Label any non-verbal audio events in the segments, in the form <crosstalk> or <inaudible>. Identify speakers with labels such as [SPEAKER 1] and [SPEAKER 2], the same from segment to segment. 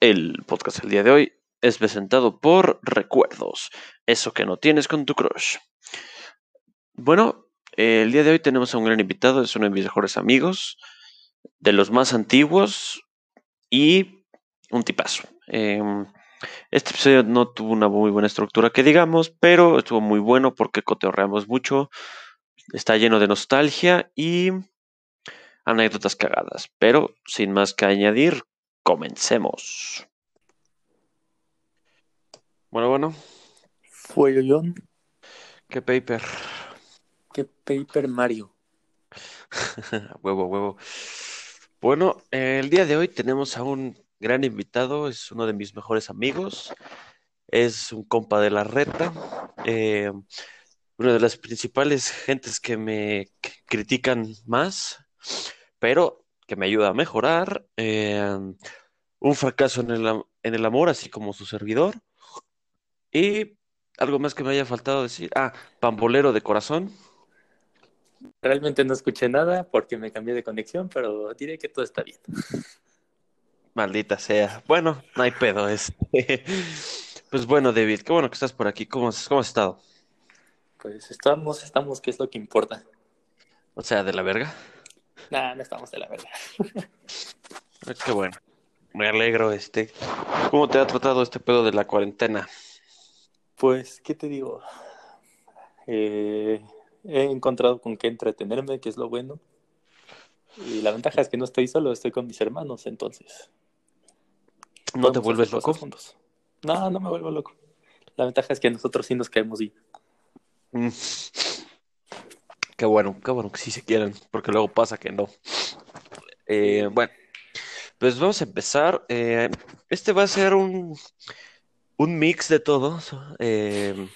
[SPEAKER 1] El podcast del día de hoy es presentado por Recuerdos, eso que no tienes con tu crush. Bueno, el día de hoy tenemos a un gran invitado, es uno de mis mejores amigos, de los más antiguos y un tipazo. Em, este episodio no tuvo una muy buena estructura que digamos, pero estuvo muy bueno porque coteorreamos mucho, está lleno de nostalgia y anécdotas cagadas. Pero sin más que añadir, comencemos. Bueno, bueno.
[SPEAKER 2] Fue yo,
[SPEAKER 1] ¿Qué paper?
[SPEAKER 2] ¿Qué paper Mario? <laughs>
[SPEAKER 1] huevo, huevo. Bueno, el día de hoy tenemos a un gran invitado, es uno de mis mejores amigos, es un compa de la reta, eh, una de las principales gentes que me critican más, pero que me ayuda a mejorar, eh, un fracaso en el, en el amor, así como su servidor, y algo más que me haya faltado decir, ah, pambolero de corazón.
[SPEAKER 2] Realmente no escuché nada porque me cambié de conexión, pero diré que todo está bien.
[SPEAKER 1] Maldita sea. Bueno, no hay pedo. Este. <laughs> Pues bueno, David, qué bueno que estás por aquí. ¿Cómo has, cómo has estado?
[SPEAKER 2] Pues estamos, estamos, ¿qué es lo que importa?
[SPEAKER 1] O sea, de la verga.
[SPEAKER 2] Nah, no estamos de la verga.
[SPEAKER 1] Ah, Qué bueno. Me alegro, este. ¿Cómo te ha tratado este pedo de la cuarentena?
[SPEAKER 2] Pues, ¿qué te digo? Eh, he encontrado con qué entretenerme, que es lo bueno. Y la ventaja es que no estoy solo, estoy con mis hermanos, entonces.
[SPEAKER 1] ¿No te vuelves loco?
[SPEAKER 2] juntos. No, no me vuelvo loco. La ventaja es que nosotros sí nos caemos bien.
[SPEAKER 1] Mm. Qué bueno, qué bueno que sí se quieren, porque luego pasa que no. Eh, bueno, pues vamos a empezar. Eh, este va a ser un, un mix de todos. Eh,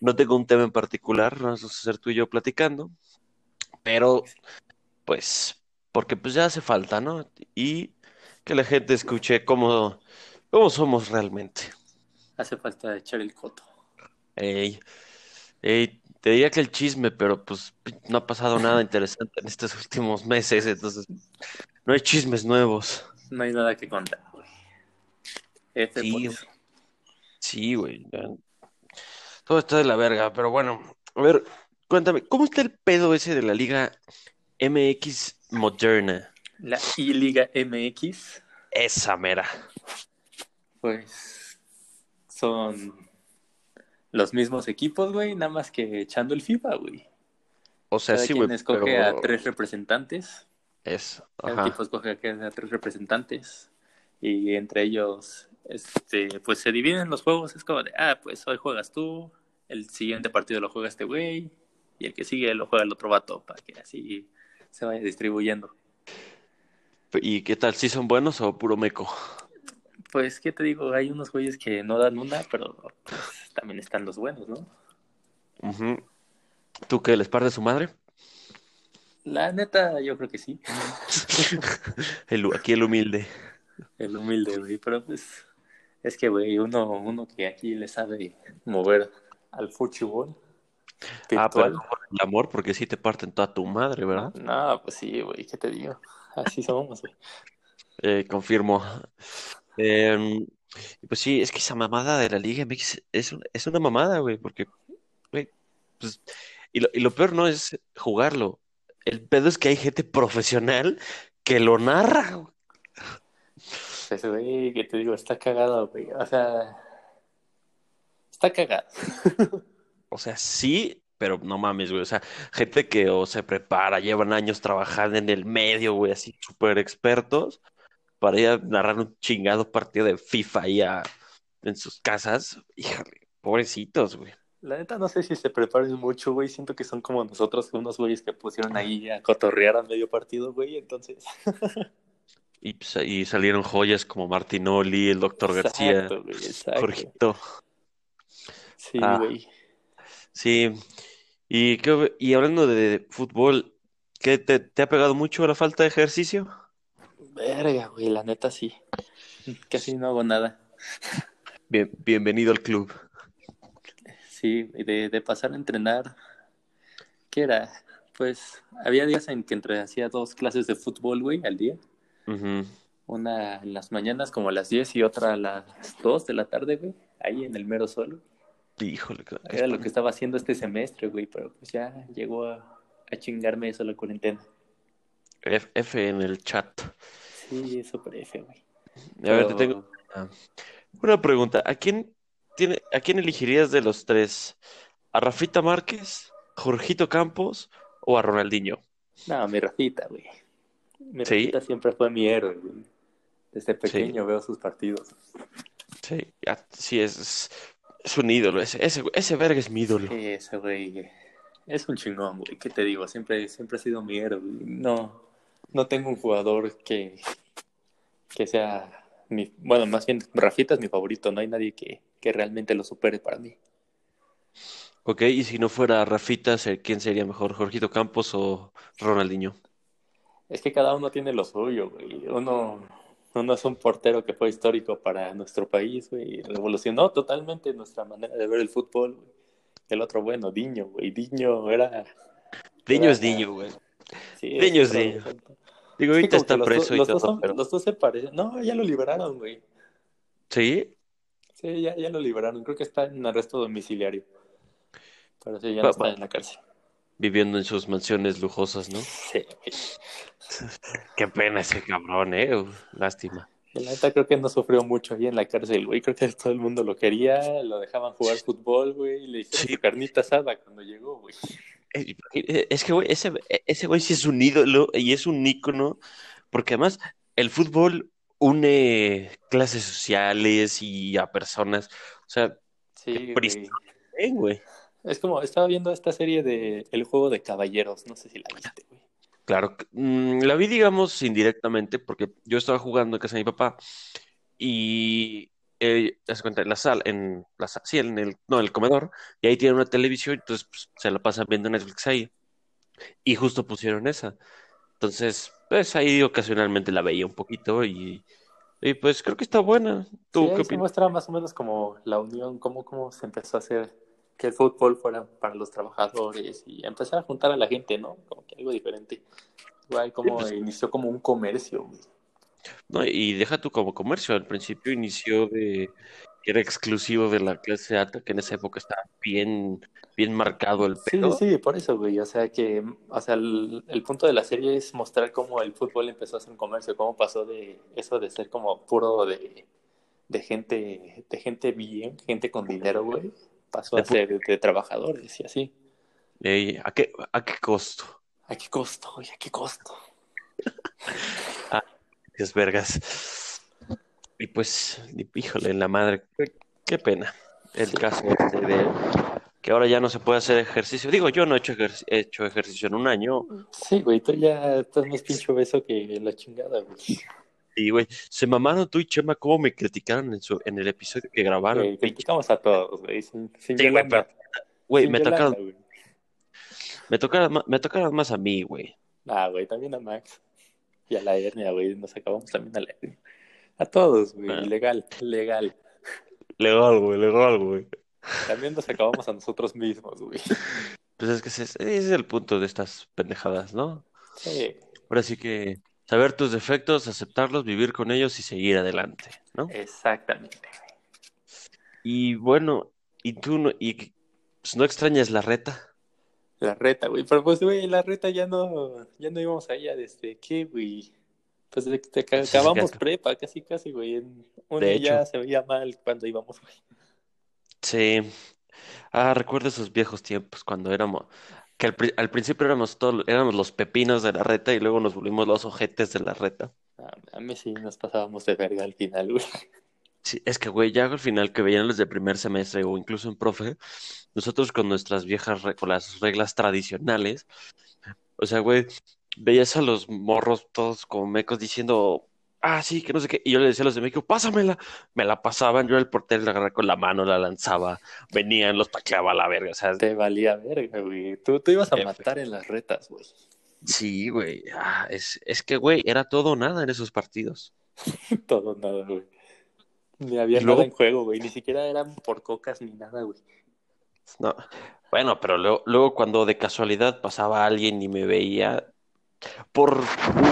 [SPEAKER 1] no tengo un tema en particular, vamos a ser tú y yo platicando, pero pues, porque pues ya hace falta, ¿no? Y que la gente escuche cómo, cómo somos realmente.
[SPEAKER 2] Hace falta echar el coto.
[SPEAKER 1] Ey, ey, te diría que el chisme, pero pues no ha pasado nada interesante en estos últimos meses, entonces no hay chismes nuevos.
[SPEAKER 2] No hay nada que contar, güey. F
[SPEAKER 1] Sí. Sí, güey. Todo está de la verga, pero bueno, a ver, cuéntame, ¿cómo está el pedo ese de la Liga MX Moderna?
[SPEAKER 2] La I-Liga MX,
[SPEAKER 1] Esa mera.
[SPEAKER 2] pues son los mismos equipos, güey, nada más que echando el FIFA, güey.
[SPEAKER 1] O sea,
[SPEAKER 2] Cada
[SPEAKER 1] sí,
[SPEAKER 2] quien
[SPEAKER 1] güey,
[SPEAKER 2] escoge
[SPEAKER 1] pero
[SPEAKER 2] a tres representantes.
[SPEAKER 1] es,
[SPEAKER 2] Cada
[SPEAKER 1] ajá.
[SPEAKER 2] equipo escoge a a tres representantes. Y entre ellos, este, pues se dividen los juegos. Es como de, ah, pues hoy juegas tú, el siguiente partido lo juega este güey, y el que sigue lo juega el otro vato, para que así se vaya distribuyendo.
[SPEAKER 1] ¿Y qué tal? ¿Sí son buenos o puro meco?
[SPEAKER 2] Pues, ¿qué te digo? Hay unos güeyes que no dan una, pero pues, también están los buenos, ¿no?
[SPEAKER 1] ¿Tú qué, les partes su madre?
[SPEAKER 2] La neta, yo creo que sí. <laughs>
[SPEAKER 1] El, aquí el humilde.
[SPEAKER 2] El humilde, güey. Pero pues, es que, güey, uno, uno que aquí le sabe mover al fútbol
[SPEAKER 1] Ah, pero el amor, porque sí te parten toda tu madre, ¿verdad?
[SPEAKER 2] No, pues sí, güey, ¿qué te digo? Así somos, güey.
[SPEAKER 1] Eh, confirmo. Em, pues sí, es que esa mamada de la Liga MX es, un- es una mamada, güey, porque, güey, pues, y lo, y lo peor no es jugarlo. El pedo es que hay gente profesional que lo narra. güey.
[SPEAKER 2] Pues, güey, ¿qué te digo? Está cagado, güey. O sea, está cagado. <laughs>
[SPEAKER 1] O sea, sí, pero no mames, güey. O sea, gente que o se prepara, llevan años trabajando en el medio, güey, así súper expertos, para ir a narrar un chingado partido de FIFA ahí a- en sus casas. Híjole, pobrecitos, güey.
[SPEAKER 2] La neta, no sé si se preparen mucho, güey. Siento que son como nosotros, unos güeyes que pusieron ahí a cotorrear a medio partido, güey. Entonces, <laughs>
[SPEAKER 1] Y, pues, ahí salieron joyas como Martinoli, el Doctor García,
[SPEAKER 2] güey.
[SPEAKER 1] Jorgito.
[SPEAKER 2] Sí,
[SPEAKER 1] Ah.
[SPEAKER 2] güey.
[SPEAKER 1] Sí. Y hablando de fútbol, ¿qué te, te ha pegado mucho la falta de ejercicio?
[SPEAKER 2] Verga, güey, la neta sí. Casi no hago nada.
[SPEAKER 1] Bien, bienvenido al club.
[SPEAKER 2] Sí, de, de pasar a entrenar. ¿Qué era? Pues había días en que entre hacía dos clases de fútbol, güey, al día.
[SPEAKER 1] Ujú.
[SPEAKER 2] Una en las mañanas como a las 10 y otra a las 2 de la tarde, güey. Ahí en el mero sol.
[SPEAKER 1] Híjole,
[SPEAKER 2] Era lo que estaba haciendo este semestre, güey, pero pues ya llegó a, a chingarme eso la cuarentena.
[SPEAKER 1] F, F en el chat.
[SPEAKER 2] Sí, es súper F, güey.
[SPEAKER 1] A ver, te
[SPEAKER 2] Pero-
[SPEAKER 1] tengo una, una pregunta. ¿A quién tiene, a quién elegirías de los tres? ¿A Rafita Márquez, Jorgito Campos o a Ronaldinho?
[SPEAKER 2] No, mi Rafita, güey. Mi
[SPEAKER 1] Sí.
[SPEAKER 2] Rafita siempre fue mi héroe, güey. Desde pequeño veo sus partidos.
[SPEAKER 1] Sí, ya- sí es, es un ídolo. Ese, ese, ese verga es mi ídolo.
[SPEAKER 2] Sí, ese güey es un chingón, güey. ¿Qué te digo? Siempre, siempre ha sido mi héroe, güey. No, no tengo un jugador que, que sea mi... Bueno, más bien, Rafita es mi favorito. No hay nadie que, que realmente lo supere para mí.
[SPEAKER 1] Ok, y si no fuera Rafita, ¿ser- ¿quién sería mejor? ¿Jorgito Campos o Ronaldinho?
[SPEAKER 2] Es que cada uno tiene lo suyo, güey. Uno, uno es un portero que fue histórico para nuestro país, güey. Revolucionó totalmente nuestra manera de ver el fútbol, güey. El otro, bueno, Diño, güey. Diño era...
[SPEAKER 1] Diño
[SPEAKER 2] era-
[SPEAKER 1] es Diño, güey.
[SPEAKER 2] Sí, otro-
[SPEAKER 1] Digo, ahorita está
[SPEAKER 2] los
[SPEAKER 1] preso y
[SPEAKER 2] los dos
[SPEAKER 1] todo,
[SPEAKER 2] son-
[SPEAKER 1] pero...
[SPEAKER 2] los dos se parecen. No, ya lo liberaron, güey.
[SPEAKER 1] ¿Sí?
[SPEAKER 2] Sí, ya, ya lo liberaron. Creo que está en arresto domiciliario. Pero sí, ya no está en la cárcel.
[SPEAKER 1] Viviendo en sus mansiones lujosas, ¿no?
[SPEAKER 2] Sí. <laughs>
[SPEAKER 1] Qué pena ese cabrón, eh. Uf, Lástima.
[SPEAKER 2] Y la neta creo que no sufrió mucho ahí en la cárcel, güey. Creo que todo el mundo lo quería, lo dejaban jugar fútbol, güey. Y le hicieron
[SPEAKER 1] Sí.
[SPEAKER 2] su carnita asada cuando llegó, güey.
[SPEAKER 1] Eh, eh, Es que, güey, ese, ese güey sí es un ídolo y es un ícono, porque además el fútbol une clases sociales y a personas. O sea,
[SPEAKER 2] Sí, güey. Es como, estaba viendo esta serie de El Juego de Caballeros. No sé si la viste, güey.
[SPEAKER 1] Claro, mm, la vi, digamos, indirectamente, porque yo estaba jugando en casa de mi papá y, eh, cuenta, en la sala, en la sa- sí, en el, no, en el comedor, y ahí tiene una televisión, entonces pues, se la pasan viendo Netflix ahí. Y justo pusieron esa. Entonces, pues ahí ocasionalmente la veía un poquito y, y pues creo que está buena. ¿Tú
[SPEAKER 2] Sí,
[SPEAKER 1] qué
[SPEAKER 2] se
[SPEAKER 1] opinas?
[SPEAKER 2] muestra más o menos como la unión, cómo, cómo se empezó a hacer que el fútbol fuera para los trabajadores y empezar a juntar a la gente, ¿no? Como que algo diferente. Igual como
[SPEAKER 1] pues-
[SPEAKER 2] inició como un comercio, güey.
[SPEAKER 1] No, y deja tú como comercio. Al principio inició de que era exclusivo de la clase alta, que en esa época estaba bien, bien marcado el
[SPEAKER 2] Sí,
[SPEAKER 1] pedo.
[SPEAKER 2] sí, por eso, güey. O sea que, o sea, el, el punto de la serie es mostrar cómo el fútbol empezó a ser un comercio, cómo pasó de eso de ser como puro de, de gente, de gente bien, gente con dinero, güey, pasó
[SPEAKER 1] De
[SPEAKER 2] a ser de, trabajadores y así.
[SPEAKER 1] Ey, ¿a qué, a qué costo?
[SPEAKER 2] ¿A qué costo, güey? ¿A qué costo? <laughs>
[SPEAKER 1] Dios vergas. Y pues, híjole, la madre, qué, qué pena. El
[SPEAKER 2] Sí.
[SPEAKER 1] caso este de que ahora ya no se puede hacer ejercicio. Digo, yo no he hecho, ejer- he hecho ejercicio en un año.
[SPEAKER 2] Sí, güey, tú ya estás más pincho beso que la chingada, güey.
[SPEAKER 1] Y, güey, se mamaron tú y Chema cómo me criticaron en, su, en el episodio que grabaron.
[SPEAKER 2] Güey, criticamos a todos, güey, sin, sin
[SPEAKER 1] Sí, güey. Güey,
[SPEAKER 2] Sin
[SPEAKER 1] me
[SPEAKER 2] Yolanda,
[SPEAKER 1] tocaron,
[SPEAKER 2] güey.
[SPEAKER 1] me tocaron, me tocaron más a mí, güey.
[SPEAKER 2] Ah, güey, también a Max. <laughs> Y a la hernia, güey. Nos acabamos también a la hernia. A todos, güey.
[SPEAKER 1] Ah.
[SPEAKER 2] Legal, legal.
[SPEAKER 1] Legal, güey, legal, güey.
[SPEAKER 2] También nos acabamos a nosotros mismos, güey.
[SPEAKER 1] Pues es que ese, ese es el punto de estas pendejadas, ¿no?
[SPEAKER 2] Sí,
[SPEAKER 1] Ahora sí que saber tus defectos, aceptarlos, vivir con ellos y seguir adelante, ¿no?
[SPEAKER 2] exactamente.
[SPEAKER 1] Y bueno, y tú no, y pues, no extrañas la reta.
[SPEAKER 2] La reta, güey. Pero pues, güey, la reta ya no, ya no íbamos allá desde qué, güey. Pues de que
[SPEAKER 1] Sí, sí,
[SPEAKER 2] acabamos prepa, casi, casi, güey. En uno
[SPEAKER 1] De
[SPEAKER 2] ya
[SPEAKER 1] hecho.
[SPEAKER 2] se veía mal cuando íbamos, güey.
[SPEAKER 1] Sí. Ah, recuerdo esos viejos tiempos cuando éramos, que al, al principio éramos todos, éramos los pepinos de la reta y luego nos volvimos los ojetes de la reta.
[SPEAKER 2] A, a mí sí nos pasábamos de verga al final, güey.
[SPEAKER 1] Sí, es que, güey, ya al final que veían los de primer semestre o incluso en profe, nosotros con nuestras viejas, con las reglas tradicionales, o sea, güey, veías a los morros todos como mecos diciendo, ah, sí, que no sé qué, y yo le decía a los de México, pásamela, me la pasaban, yo el portero la agarraba con la mano, la lanzaba, venían, los tacleaba a la verga, o sea,
[SPEAKER 2] Te valía verga, güey. Tú, tú ibas a matar en las retas, güey.
[SPEAKER 1] sí, güey, ah, es, es que, güey, era todo o nada en esos partidos. <laughs>
[SPEAKER 2] Todo nada, güey. Ni había
[SPEAKER 1] luego-
[SPEAKER 2] nada en juego, güey. Ni <laughs> siquiera eran por cocas ni nada, güey.
[SPEAKER 1] No, bueno, pero luego, luego cuando de casualidad pasaba alguien y me veía, por,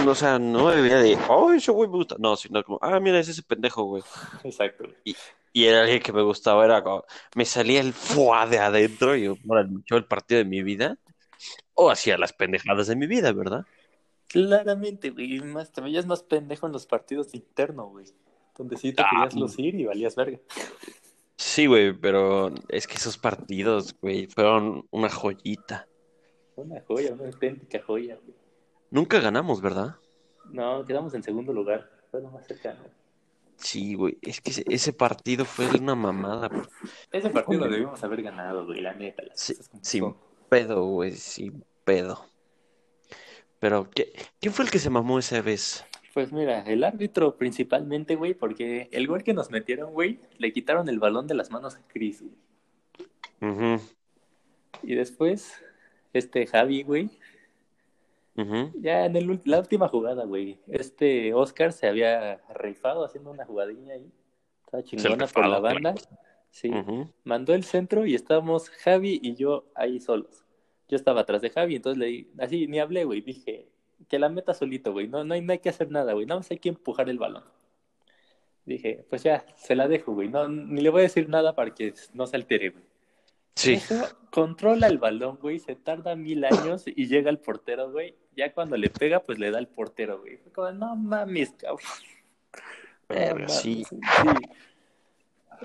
[SPEAKER 1] o sea, no la idea de, oh, ese güey me gusta. No, sino como, ah, mira, es ese pendejo, güey.
[SPEAKER 2] Exacto.
[SPEAKER 1] Y, y era alguien que me gustaba, era como, me salía el fuá de adentro y yo, bueno, el partido de mi vida, o hacía las pendejadas de mi vida, ¿verdad?
[SPEAKER 2] Claramente, güey, más, te veías más pendejo en los partidos internos, güey, donde sí te
[SPEAKER 1] Ah,
[SPEAKER 2] querías lucir y valías verga.
[SPEAKER 1] Sí, güey, pero es que esos partidos, güey, fueron una joyita.
[SPEAKER 2] Una joya, una auténtica joya, güey.
[SPEAKER 1] Nunca ganamos, ¿verdad?
[SPEAKER 2] No, quedamos en segundo lugar, fue lo más cercano.
[SPEAKER 1] Sí, güey, es que ese, ese partido fue una mamada.
[SPEAKER 2] Ese partido lo debimos haber ganado, güey, la neta.
[SPEAKER 1] Sí, sin
[SPEAKER 2] son.
[SPEAKER 1] pedo, güey, sin pedo. Pero, ¿qué, ¿quién fue el que se mamó esa vez?
[SPEAKER 2] Pues mira, el árbitro principalmente, güey, porque el gol que nos metieron, güey, le quitaron el balón de las manos a Chris, güey. Y después, este Javi, güey, ya en el la última jugada, güey, este Oscar se había rifado haciendo una jugadilla ahí. Estaba chingona por la banda. Sí. Mandó el centro y estábamos Javi y yo ahí solos. Yo estaba atrás de Javi, entonces le di, así ni hablé, güey, dije que la meta solito, güey, no, no, hay, no hay que hacer nada, güey, nada más hay que empujar el balón. Dije, pues ya, se la dejo, güey, no, ni le voy a decir nada para que no se altere, güey.
[SPEAKER 1] Sí,
[SPEAKER 2] Eso, controla el balón, güey, se tarda mil años y llega el portero, güey, ya cuando le pega, pues le da el portero, güey. Fue como, no mames, cabrón.
[SPEAKER 1] Verga, sí.
[SPEAKER 2] sí.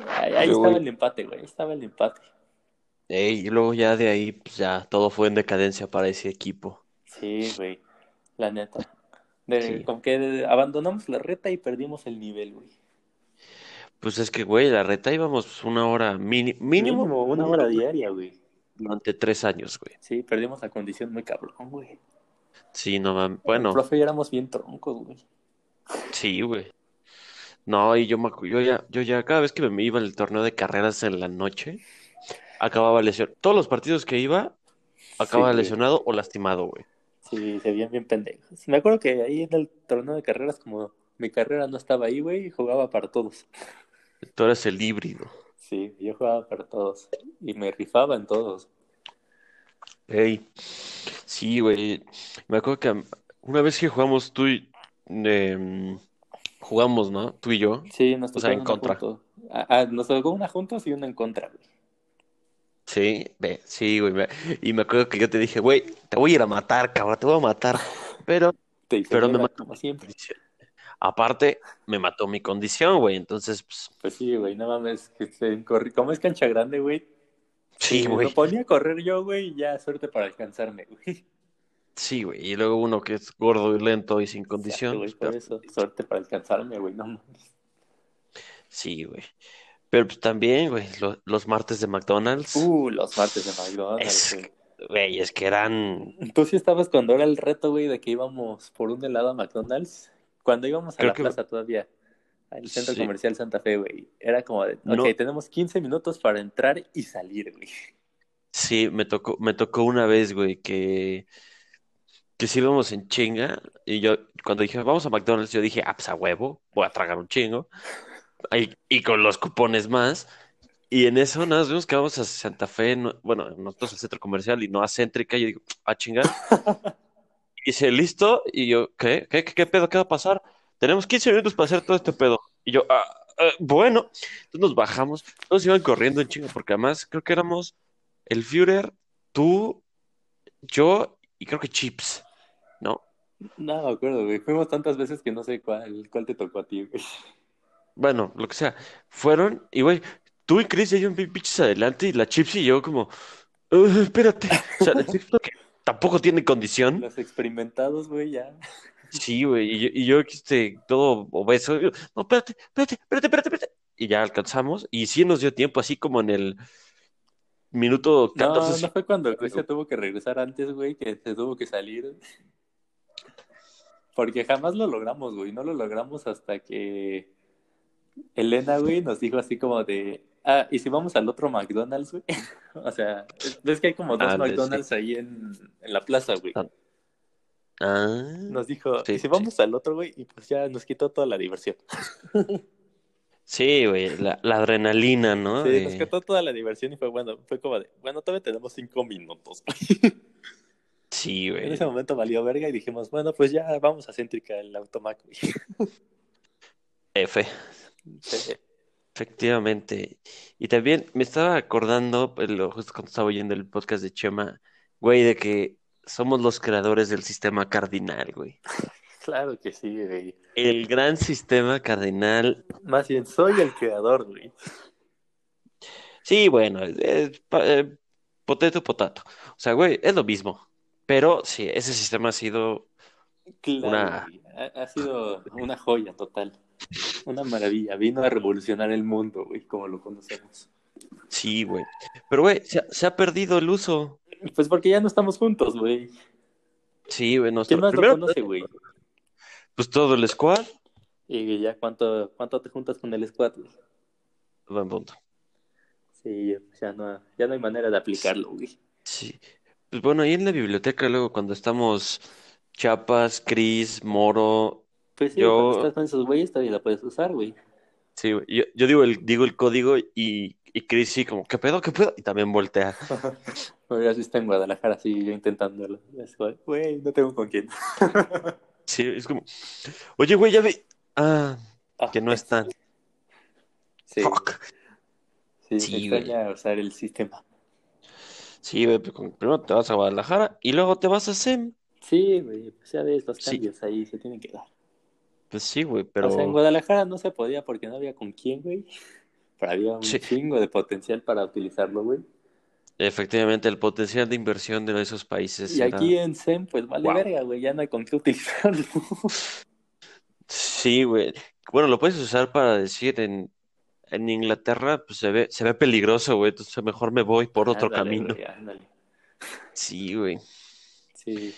[SPEAKER 2] Ahí, ahí estaba el empate, güey, ahí estaba el empate.
[SPEAKER 1] Ey, y luego ya de ahí, pues ya todo fue en decadencia para ese equipo.
[SPEAKER 2] Sí, güey, la neta. De,
[SPEAKER 1] Sí.
[SPEAKER 2] Como que abandonamos la reta y perdimos el nivel, güey.
[SPEAKER 1] Pues es que, güey, la reta íbamos una hora mini- mínimo,
[SPEAKER 2] Mínimo una hora diaria, güey.
[SPEAKER 1] durante tres años, güey.
[SPEAKER 2] Sí, perdimos la condición muy cabrón, güey.
[SPEAKER 1] Sí, no mames.
[SPEAKER 2] El
[SPEAKER 1] Bueno,
[SPEAKER 2] profe y éramos bien troncos, güey.
[SPEAKER 1] sí, güey. No, y yo me yo ya, yo ya cada vez que me iba al torneo de carreras en la noche, acababa lesionado. Todos los partidos que iba, acababa
[SPEAKER 2] Sí, güey.
[SPEAKER 1] lesionado o lastimado, güey.
[SPEAKER 2] Sí, se veían bien pendejos. Me acuerdo que ahí en el torneo de carreras, como mi carrera no estaba ahí, güey, jugaba para todos.
[SPEAKER 1] Tú eres el híbrido.
[SPEAKER 2] Sí, yo jugaba para todos. Y me rifaba en todos.
[SPEAKER 1] Ey, sí, güey. Me acuerdo que una vez que jugamos tú y em, jugamos, ¿no? Tú y yo.
[SPEAKER 2] Sí, nos
[SPEAKER 1] O
[SPEAKER 2] tocó
[SPEAKER 1] sea, en
[SPEAKER 2] una
[SPEAKER 1] contra.
[SPEAKER 2] juntos. Ah, ah, nos tocó una juntos y una en contra, güey.
[SPEAKER 1] Sí, ve, sí, güey. me- Y me acuerdo que yo te dije, güey, te voy a ir a matar, cabrón, te voy a matar. Pero, <laughs>
[SPEAKER 2] Te
[SPEAKER 1] pero me
[SPEAKER 2] mierda,
[SPEAKER 1] mató
[SPEAKER 2] como
[SPEAKER 1] mi
[SPEAKER 2] siempre.
[SPEAKER 1] condición. Aparte, me mató mi condición, güey. Entonces, pues,
[SPEAKER 2] Pues sí, güey, no mames. Que se corri- Como es cancha grande, güey.
[SPEAKER 1] sí,
[SPEAKER 2] me
[SPEAKER 1] güey.
[SPEAKER 2] lo ponía a correr yo, güey, y ya suerte para alcanzarme, güey.
[SPEAKER 1] Sí, güey. Y luego uno que es gordo y lento y sin
[SPEAKER 2] Exacto,
[SPEAKER 1] condición.
[SPEAKER 2] güey,
[SPEAKER 1] pues,
[SPEAKER 2] por
[SPEAKER 1] peor.
[SPEAKER 2] eso, suerte para alcanzarme, güey, no mames.
[SPEAKER 1] Sí, güey. Pero pues también, güey, lo- los martes de McDonald's.
[SPEAKER 2] Uh, los martes de McDonald's,
[SPEAKER 1] es,
[SPEAKER 2] güey.
[SPEAKER 1] güey, es que eran.
[SPEAKER 2] ¿Tú sí estabas cuando era el reto, güey, de que íbamos por un helado a McDonald's? Cuando íbamos a
[SPEAKER 1] Creo
[SPEAKER 2] la
[SPEAKER 1] que-
[SPEAKER 2] plaza todavía, al centro
[SPEAKER 1] Sí.
[SPEAKER 2] comercial Santa Fe, güey. Era como de, ok,
[SPEAKER 1] No.
[SPEAKER 2] tenemos 15 minutos para entrar y salir, güey.
[SPEAKER 1] Sí, me tocó, me tocó una vez, güey, que, que sí íbamos en chinga. Y yo, cuando dije, vamos a McDonald's, yo dije, ah, pues a huevo, voy a tragar un chingo. Y, y con los cupones más. Y en eso nada, más vimos que vamos a Santa Fe, no- bueno, nosotros al centro comercial y no a Céntrica. Y yo digo, ah, chingar. <laughs> Y dice, listo. Y yo, ¿qué? ¿Qué, qué, qué pedo? ¿Qué va a pasar? Tenemos 15 minutos para hacer todo este pedo. Y yo, ah, ah, bueno. Entonces nos bajamos. Todos iban corriendo en chinga, porque además creo que éramos el Führer, tú, yo y creo que Chips, ¿no?
[SPEAKER 2] No, me acuerdo, güey. Fuimos tantas veces que no sé cuál, cuál te tocó a ti, güey.
[SPEAKER 1] Bueno, lo que sea. Fueron, y güey, tú y Chris iban bien pinches adelante y la Chips y yo como, "Uh, espérate. O sea, <laughs> que tampoco tiene condición.
[SPEAKER 2] Los experimentados, güey, ya.
[SPEAKER 1] Sí, güey, y yo, y yo este, todo obeso, yo, no, espérate, espérate, espérate, espérate, espérate. Y ya alcanzamos, y sí nos dio tiempo, así como en el minuto
[SPEAKER 2] No,
[SPEAKER 1] 14.
[SPEAKER 2] no fue cuando Chris se tuvo que regresar antes, güey, que se tuvo que salir. Porque jamás lo logramos, güey. No lo logramos hasta que Elena, güey, nos dijo así como de, ah, ¿y si vamos al otro McDonald's, güey? <laughs> o sea, ves que hay como dos
[SPEAKER 1] Ah,
[SPEAKER 2] McDonald's ahí en, en la plaza, güey.
[SPEAKER 1] Ah, Ah,
[SPEAKER 2] Nos dijo,
[SPEAKER 1] Sí,
[SPEAKER 2] ¿y si vamos al otro, güey? Y pues ya nos quitó toda la diversión. <laughs>
[SPEAKER 1] sí, güey, la, la adrenalina, ¿no?
[SPEAKER 2] Sí,
[SPEAKER 1] De-
[SPEAKER 2] nos quitó toda la diversión y fue bueno, fue como de, bueno, todavía tenemos cinco minutos, güey. <laughs>
[SPEAKER 1] Sí,
[SPEAKER 2] En
[SPEAKER 1] güey.
[SPEAKER 2] ese momento valió verga y dijimos, bueno, pues ya vamos a Céntrica el automac, güey.
[SPEAKER 1] F.
[SPEAKER 2] Sí.
[SPEAKER 1] Efectivamente. Y también me estaba acordando, pues, lo- justo cuando estaba oyendo el podcast de Chema, güey, de que somos los creadores del sistema cardinal, güey. <laughs>
[SPEAKER 2] Claro que sí, güey.
[SPEAKER 1] El gran sistema cardinal.
[SPEAKER 2] Más bien, soy el creador, güey.
[SPEAKER 1] Sí, bueno, pa- eh, potato, potato. O sea, güey, es lo mismo. Pero sí, ese sistema ha sido
[SPEAKER 2] Claro,
[SPEAKER 1] Una-
[SPEAKER 2] ha sido una joya total. Una maravilla. Vino a revolucionar el mundo, güey, como lo conocemos.
[SPEAKER 1] Sí, güey. Pero, güey, se, ha- se ha perdido el uso.
[SPEAKER 2] Pues porque ya no estamos juntos, güey.
[SPEAKER 1] Sí, güey.
[SPEAKER 2] ¿Quién
[SPEAKER 1] Nuestro,
[SPEAKER 2] más lo
[SPEAKER 1] primero,
[SPEAKER 2] conoce, güey?
[SPEAKER 1] pues todo el squad.
[SPEAKER 2] Y ya cuánto, cuánto te juntas con el squad, güey.
[SPEAKER 1] Buen punto.
[SPEAKER 2] Sí, ya no, ya no hay manera de aplicarlo, güey.
[SPEAKER 1] Sí. Pues bueno, ahí en la biblioteca, luego cuando estamos Chapas, Cris, Moro.
[SPEAKER 2] Pues sí,
[SPEAKER 1] Yo-
[SPEAKER 2] estás con esos güeyes todavía la puedes usar, güey.
[SPEAKER 1] Sí, güey, Yo, yo digo el, digo el código y, y Cris sí, como, ¿qué pedo? ¿Qué pedo? Y también voltea. <laughs>
[SPEAKER 2] Pero ya sí está en Guadalajara, sí, yo intentándolo. Es Güey, no tengo con quién. <laughs>
[SPEAKER 1] Sí, es como, oye, güey, ya ve. Ah,
[SPEAKER 2] Ah,
[SPEAKER 1] que no están.
[SPEAKER 2] Sí,
[SPEAKER 1] Fuck.
[SPEAKER 2] sí,
[SPEAKER 1] Sí,
[SPEAKER 2] extraña usar el sistema.
[SPEAKER 1] Sí, güey, como primero te vas a Guadalajara y luego te vas a SEM.
[SPEAKER 2] Sí, güey, pues ya ves, los
[SPEAKER 1] Sí.
[SPEAKER 2] cambios ahí se tienen que dar.
[SPEAKER 1] Pues sí, güey, pero.
[SPEAKER 2] O sea, en Guadalajara no se podía porque no había con quién, güey. <laughs> Pero había un
[SPEAKER 1] Sí.
[SPEAKER 2] chingo de potencial para utilizarlo, güey.
[SPEAKER 1] Efectivamente, el potencial de inversión de esos países
[SPEAKER 2] Y
[SPEAKER 1] era-
[SPEAKER 2] aquí en SEM, pues vale
[SPEAKER 1] Wow.
[SPEAKER 2] verga, güey, ya no hay con qué utilizarlo. <laughs>
[SPEAKER 1] Sí, güey. Bueno, lo puedes usar para decir en, en Inglaterra, pues se ve, se ve peligroso, güey. Entonces mejor me voy por otro
[SPEAKER 2] Ándale,
[SPEAKER 1] camino.
[SPEAKER 2] güey, ándale.
[SPEAKER 1] Sí, güey.
[SPEAKER 2] Sí,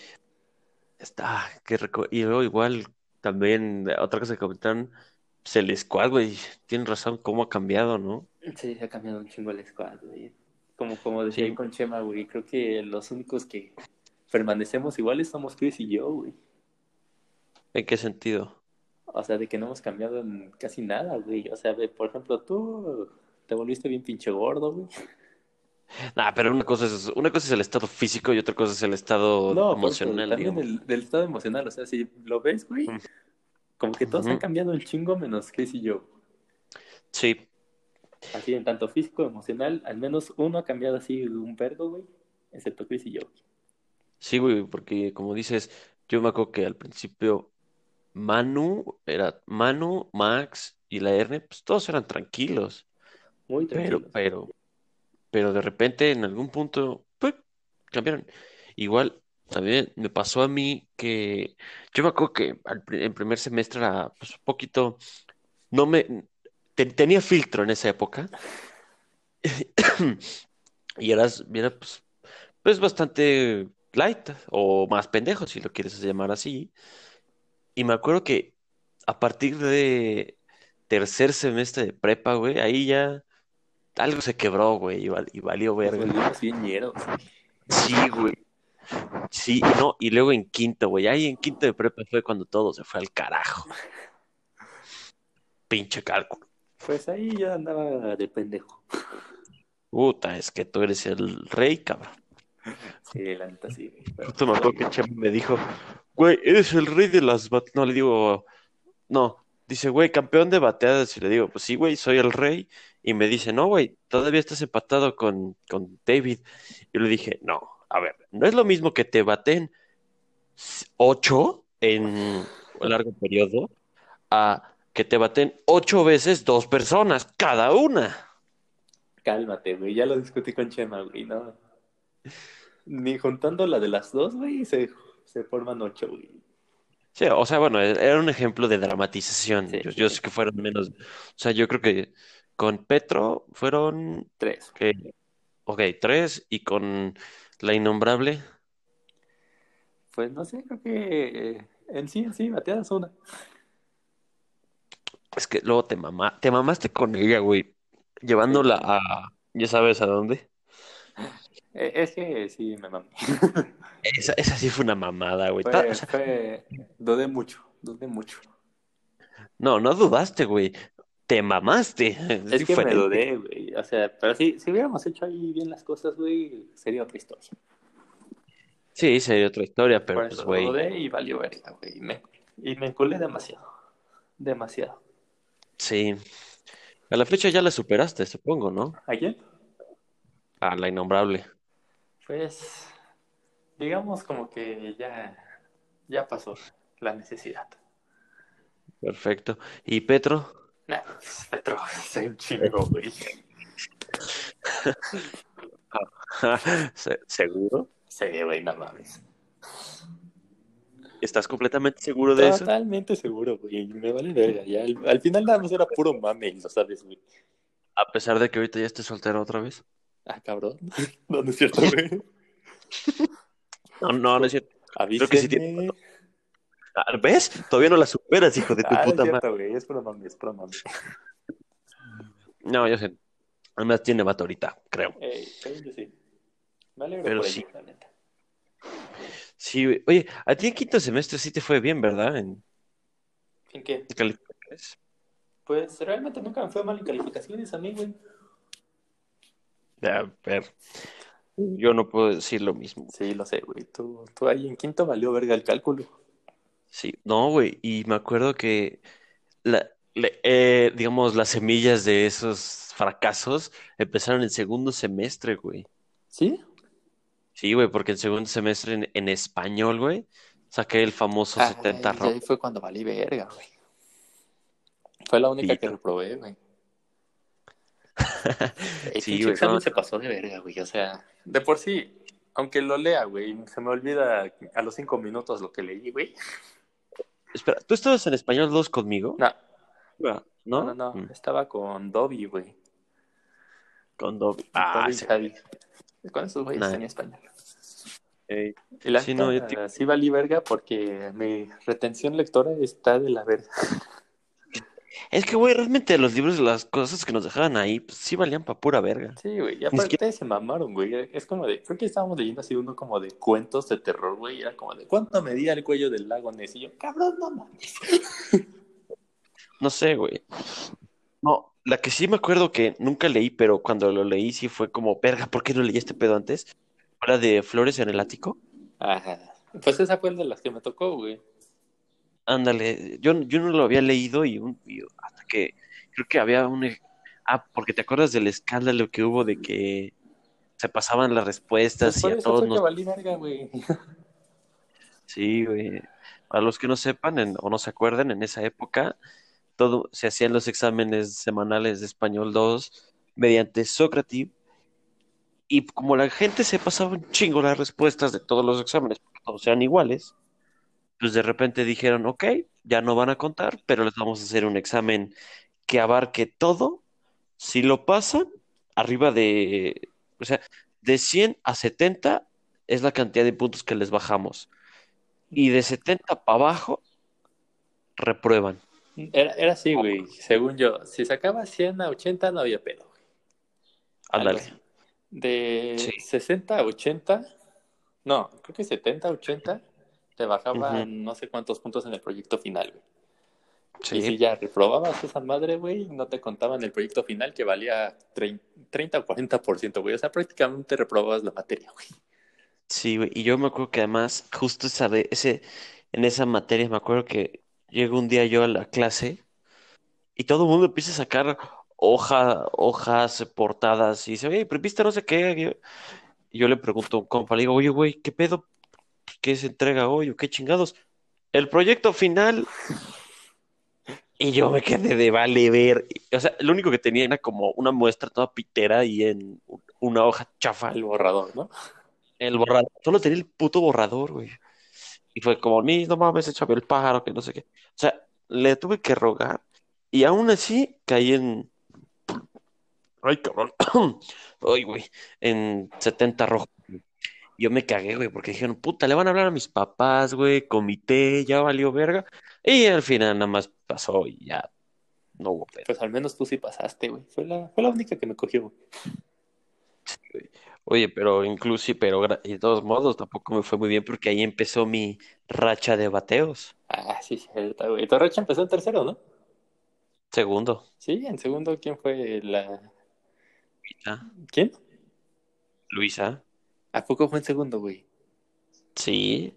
[SPEAKER 1] Está, qué rico. Y luego igual también, otra cosa que comentaron, pues el squad, güey. Tienen razón, cómo ha cambiado, ¿no?
[SPEAKER 2] sí, se ha cambiado un chingo el squad, güey. Como, como decía
[SPEAKER 1] Sí.
[SPEAKER 2] con Chema, güey, creo que los únicos que permanecemos iguales somos Chris y yo, güey.
[SPEAKER 1] ¿En qué sentido?
[SPEAKER 2] O sea, de que no hemos cambiado en casi nada, güey. O sea, por ejemplo, tú te volviste bien pinche gordo, güey.
[SPEAKER 1] Nah, pero una cosa es, una cosa es el estado físico y otra cosa es el estado
[SPEAKER 2] No, por eso,
[SPEAKER 1] emocional,
[SPEAKER 2] también el, del estado emocional. O sea, si lo ves, güey,
[SPEAKER 1] Mm.
[SPEAKER 2] como que todos han
[SPEAKER 1] Ujú.
[SPEAKER 2] cambiado un chingo menos Chris y yo.
[SPEAKER 1] Sí,
[SPEAKER 2] Así en tanto físico, emocional, al menos uno ha cambiado así un vergo, güey. Excepto Chris y yo.
[SPEAKER 1] sí, güey, porque como dices, yo me acuerdo que al principio Manu era Manu, Max y la Erne, pues todos eran tranquilos.
[SPEAKER 2] Muy
[SPEAKER 1] Pero,
[SPEAKER 2] tranquilo.
[SPEAKER 1] pero, pero de repente en algún punto, pues, cambiaron. Igual, también me pasó a mí que yo me acuerdo que en primer semestre era pues, un poquito, no me, te- tenía filtro en esa época <coughs> y eras, era pues, pues bastante light o más pendejo si lo quieres llamar así. Y me acuerdo que a partir de tercer semestre de prepa, güey, ahí ya algo se quebró, güey, y, val- y valió
[SPEAKER 2] Nos
[SPEAKER 1] verga.
[SPEAKER 2] bien güey.
[SPEAKER 1] Sí, güey. Sí, y no, y luego en quinto, güey, ahí en quinto de prepa fue cuando todo se fue al carajo. Pinche cálculo.
[SPEAKER 2] Pues ahí yo andaba de pendejo.
[SPEAKER 1] Puta, es que tú eres el rey, cabrón.
[SPEAKER 2] Sí, la neta sí, güey. Pero,
[SPEAKER 1] Justo me acuerdo que Chema me dijo, güey, eres el rey de las bat-". No, le digo, no. Dice, güey, campeón de bateadas. Y le digo, pues sí, güey, soy el rey. Y me dice, no, güey, todavía estás empatado con, con David. Y le dije, no, a ver, no es lo mismo que te baten ocho en un largo periodo a que te baten ocho veces dos personas, cada una.
[SPEAKER 2] Cálmate, güey. Ya lo discutí con Chema, güey. No. Ni juntando la de las dos, güey, se, se forman ocho, güey.
[SPEAKER 1] Sí, o sea, bueno, era un ejemplo de dramatización.
[SPEAKER 2] Sí,
[SPEAKER 1] Yo,
[SPEAKER 2] sí,
[SPEAKER 1] yo
[SPEAKER 2] sí.
[SPEAKER 1] sé que fueron menos. O sea, yo creo que con Petro fueron,
[SPEAKER 2] Tres.
[SPEAKER 1] ok, tres, y con la innombrable,
[SPEAKER 2] Pues no sé, creo que eh, en sí, en sí, bateadas una.
[SPEAKER 1] es que luego te mamá, te mamaste con ella, güey, llevándola a, ya sabes a dónde.
[SPEAKER 2] Eh, es que sí, me mamé. <laughs>
[SPEAKER 1] Esa, esa sí fue una mamada, güey.
[SPEAKER 2] Fue, fue, dudé mucho, dudé mucho.
[SPEAKER 1] no, no dudaste, güey. Te mamaste. Es
[SPEAKER 2] Es que me dudé, güey. O sea, pero sí, si hubiéramos hecho ahí bien las cosas, güey, sería otra historia.
[SPEAKER 1] Sí, sería otra historia, pero
[SPEAKER 2] Por
[SPEAKER 1] pues,
[SPEAKER 2] eso
[SPEAKER 1] güey.
[SPEAKER 2] dudé y valió verga, güey. Y me, y me enculé demasiado. Demasiado.
[SPEAKER 1] Sí. A la fecha ya la superaste, supongo, ¿no?
[SPEAKER 2] ¿A quién?
[SPEAKER 1] A la innombrable.
[SPEAKER 2] Pues, digamos como que ya, ya pasó la necesidad.
[SPEAKER 1] Perfecto. ¿Y Petro?
[SPEAKER 2] Nah, Petro, soy un chingo, güey. <laughs>
[SPEAKER 1] Se- ¿Seguro?
[SPEAKER 2] Sí, güey, no mames.
[SPEAKER 1] ¿Estás completamente seguro de eso?
[SPEAKER 2] Totalmente seguro, güey. Me vale verga. Ya, al, al final nada más era puro mame, y lo sabes, güey.
[SPEAKER 1] A pesar de que ahorita ya estés soltero otra vez.
[SPEAKER 2] Ah, cabrón. <laughs> No, no es cierto, güey.
[SPEAKER 1] No, no, no es cierto.
[SPEAKER 2] Avísenme.
[SPEAKER 1] que sí tiene- Ah, ¿Ves? Todavía no la superas, hijo de tu
[SPEAKER 2] Ah, es
[SPEAKER 1] puta madre.
[SPEAKER 2] güey. Es puro mame, es puro mame.
[SPEAKER 1] No, yo sé. Además tiene vato ahorita, creo.
[SPEAKER 2] Ey, según yo sí. Me alegro
[SPEAKER 1] Pero
[SPEAKER 2] por
[SPEAKER 1] sí.
[SPEAKER 2] ello, la neta.
[SPEAKER 1] Sí, güey. Oye, a ti en quinto semestre sí te fue bien, ¿verdad? En
[SPEAKER 2] ¿En qué?
[SPEAKER 1] calificaciones.
[SPEAKER 2] Pues realmente nunca me fue mal en calificaciones a mí, güey.
[SPEAKER 1] A ver. Yo no puedo decir lo mismo.
[SPEAKER 2] Sí, lo sé, güey. Tú, tú ahí en quinto valió verga el cálculo.
[SPEAKER 1] Sí, no, güey. Y me acuerdo que, la, le- eh, digamos, las semillas de esos fracasos empezaron en segundo semestre, güey.
[SPEAKER 2] ¿Sí?
[SPEAKER 1] Sí, güey, porque en segundo semestre en, en español, güey, saqué el famoso 70
[SPEAKER 2] Ay,
[SPEAKER 1] rojo.
[SPEAKER 2] ahí fue cuando valí verga, güey. Fue la única
[SPEAKER 1] Sí.
[SPEAKER 2] que reprobé, güey. <laughs> El
[SPEAKER 1] Sí,
[SPEAKER 2] pinche
[SPEAKER 1] güey,
[SPEAKER 2] examen
[SPEAKER 1] no.
[SPEAKER 2] se pasó de verga, güey. O sea, de por sí, aunque lo lea, güey, se me olvida a los cinco minutos lo que leí, güey.
[SPEAKER 1] Espera, ¿tú estabas en español 2 conmigo?
[SPEAKER 2] No, no,
[SPEAKER 1] ¿No?
[SPEAKER 2] no, no.
[SPEAKER 1] Mm,
[SPEAKER 2] Estaba con Dobby, güey.
[SPEAKER 1] Con Dobby. Ah,
[SPEAKER 2] Dobby
[SPEAKER 1] sí.
[SPEAKER 2] Javi. Con esos güeyes
[SPEAKER 1] Nah.
[SPEAKER 2] tenía español.
[SPEAKER 1] Ey,
[SPEAKER 2] Y la
[SPEAKER 1] Sí, no, yo te-
[SPEAKER 2] sí valí verga porque mi retención lectora está de la verga. <laughs>
[SPEAKER 1] Es que, güey, realmente los libros, las cosas que nos dejaban ahí, pues sí valían pa' pura verga.
[SPEAKER 2] Sí, güey. Y aparte
[SPEAKER 1] siquiera-
[SPEAKER 2] se mamaron, güey. Es como de, creo que estábamos leyendo así uno como de cuentos de terror, güey. Era como de, ¿cuánto medía el cuello del lago Ness? Y yo, cabrón, no mames. <laughs>
[SPEAKER 1] No sé, güey. No, la que sí me acuerdo que nunca leí, pero cuando lo leí sí fue como, verga, ¿por qué no leí este pedo antes? Era de Flores en el Ático.
[SPEAKER 2] Ajá. Pues esa fue de las que me tocó, güey.
[SPEAKER 1] Ándale, yo, yo no lo había leído y, un, y hasta que creo que había un... e- Ah, porque te acuerdas del escándalo que hubo de que se pasaban las respuestas
[SPEAKER 2] Pues
[SPEAKER 1] y a todos
[SPEAKER 2] fue que
[SPEAKER 1] nos...
[SPEAKER 2] valí verga, güey. <laughs>
[SPEAKER 1] Sí, güey. Para los que no sepan en- o no se acuerden, en esa época todo se hacían los exámenes semanales de español 2 mediante Socrative y como la gente se pasaba un chingo las respuestas de todos los exámenes, porque todos eran iguales, pues de repente dijeron, ok, ya no van a contar, pero les vamos a hacer un examen que abarque todo. Si lo pasan, arriba de, o sea, de 100 a 70 es la cantidad de puntos que les bajamos. Y de 70 para abajo, reprueban.
[SPEAKER 2] Era, era así, güey. Según yo, si sacaba 100 a 80 no había pedo,
[SPEAKER 1] Ándale.
[SPEAKER 2] De
[SPEAKER 1] Sí.
[SPEAKER 2] 60 a 80, no, creo que 70 a 80 te bajaban no sé cuántos puntos en el proyecto final, güey. Y si
[SPEAKER 1] Sí,
[SPEAKER 2] ya reprobabas esa madre, güey, no te contaban el proyecto final que valía trein- 30 o 40%, güey. O sea, prácticamente reprobabas la materia, güey.
[SPEAKER 1] sí, güey. Y yo me acuerdo que además, justo esa de, ese, en esa materia, me acuerdo que llego un día yo a la clase y todo el mundo empieza a sacar hoja, hojas, portadas y dice, oye, pero viste no sé qué. Y yo, y yo le pregunto a un compa, le digo, oye, güey, ¿qué pedo? ¿Qué se entrega hoy o qué chingados? El proyecto final. Y yo me quedé de vale ver. O sea, lo único que tenía era como una muestra toda pitera y en una hoja chafa.
[SPEAKER 2] El borrador, ¿no?
[SPEAKER 1] El borrador. Solo tenía el puto borrador, güey. Y fue como, ni, no mames, échame el pájaro, que no sé qué. O sea, le tuve que rogar. Y aún así caí en. Ay, cabrón. <clears throat> Ay, güey. En 70 rojo. Yo me cagué, güey, porque dijeron, puta, le van a hablar a mis papás, güey, comité, ya valió verga. Y al final nada más pasó y ya no hubo pedo.
[SPEAKER 2] Pues al menos tú sí pasaste, güey. Fue la, fue la única que me cogió, güey.
[SPEAKER 1] Oye, pero inclusive, pero de todos modos tampoco me fue muy bien porque ahí empezó mi racha de bateos.
[SPEAKER 2] Ah, sí, cierto, güey. Torrecha empezó en tercero, ¿no?
[SPEAKER 1] Segundo.
[SPEAKER 2] Sí, en segundo, ¿quién fue la.
[SPEAKER 1] Luisa.
[SPEAKER 2] ¿Quién?
[SPEAKER 1] Luisa.
[SPEAKER 2] ¿A poco fue en segundo, güey?
[SPEAKER 1] Sí,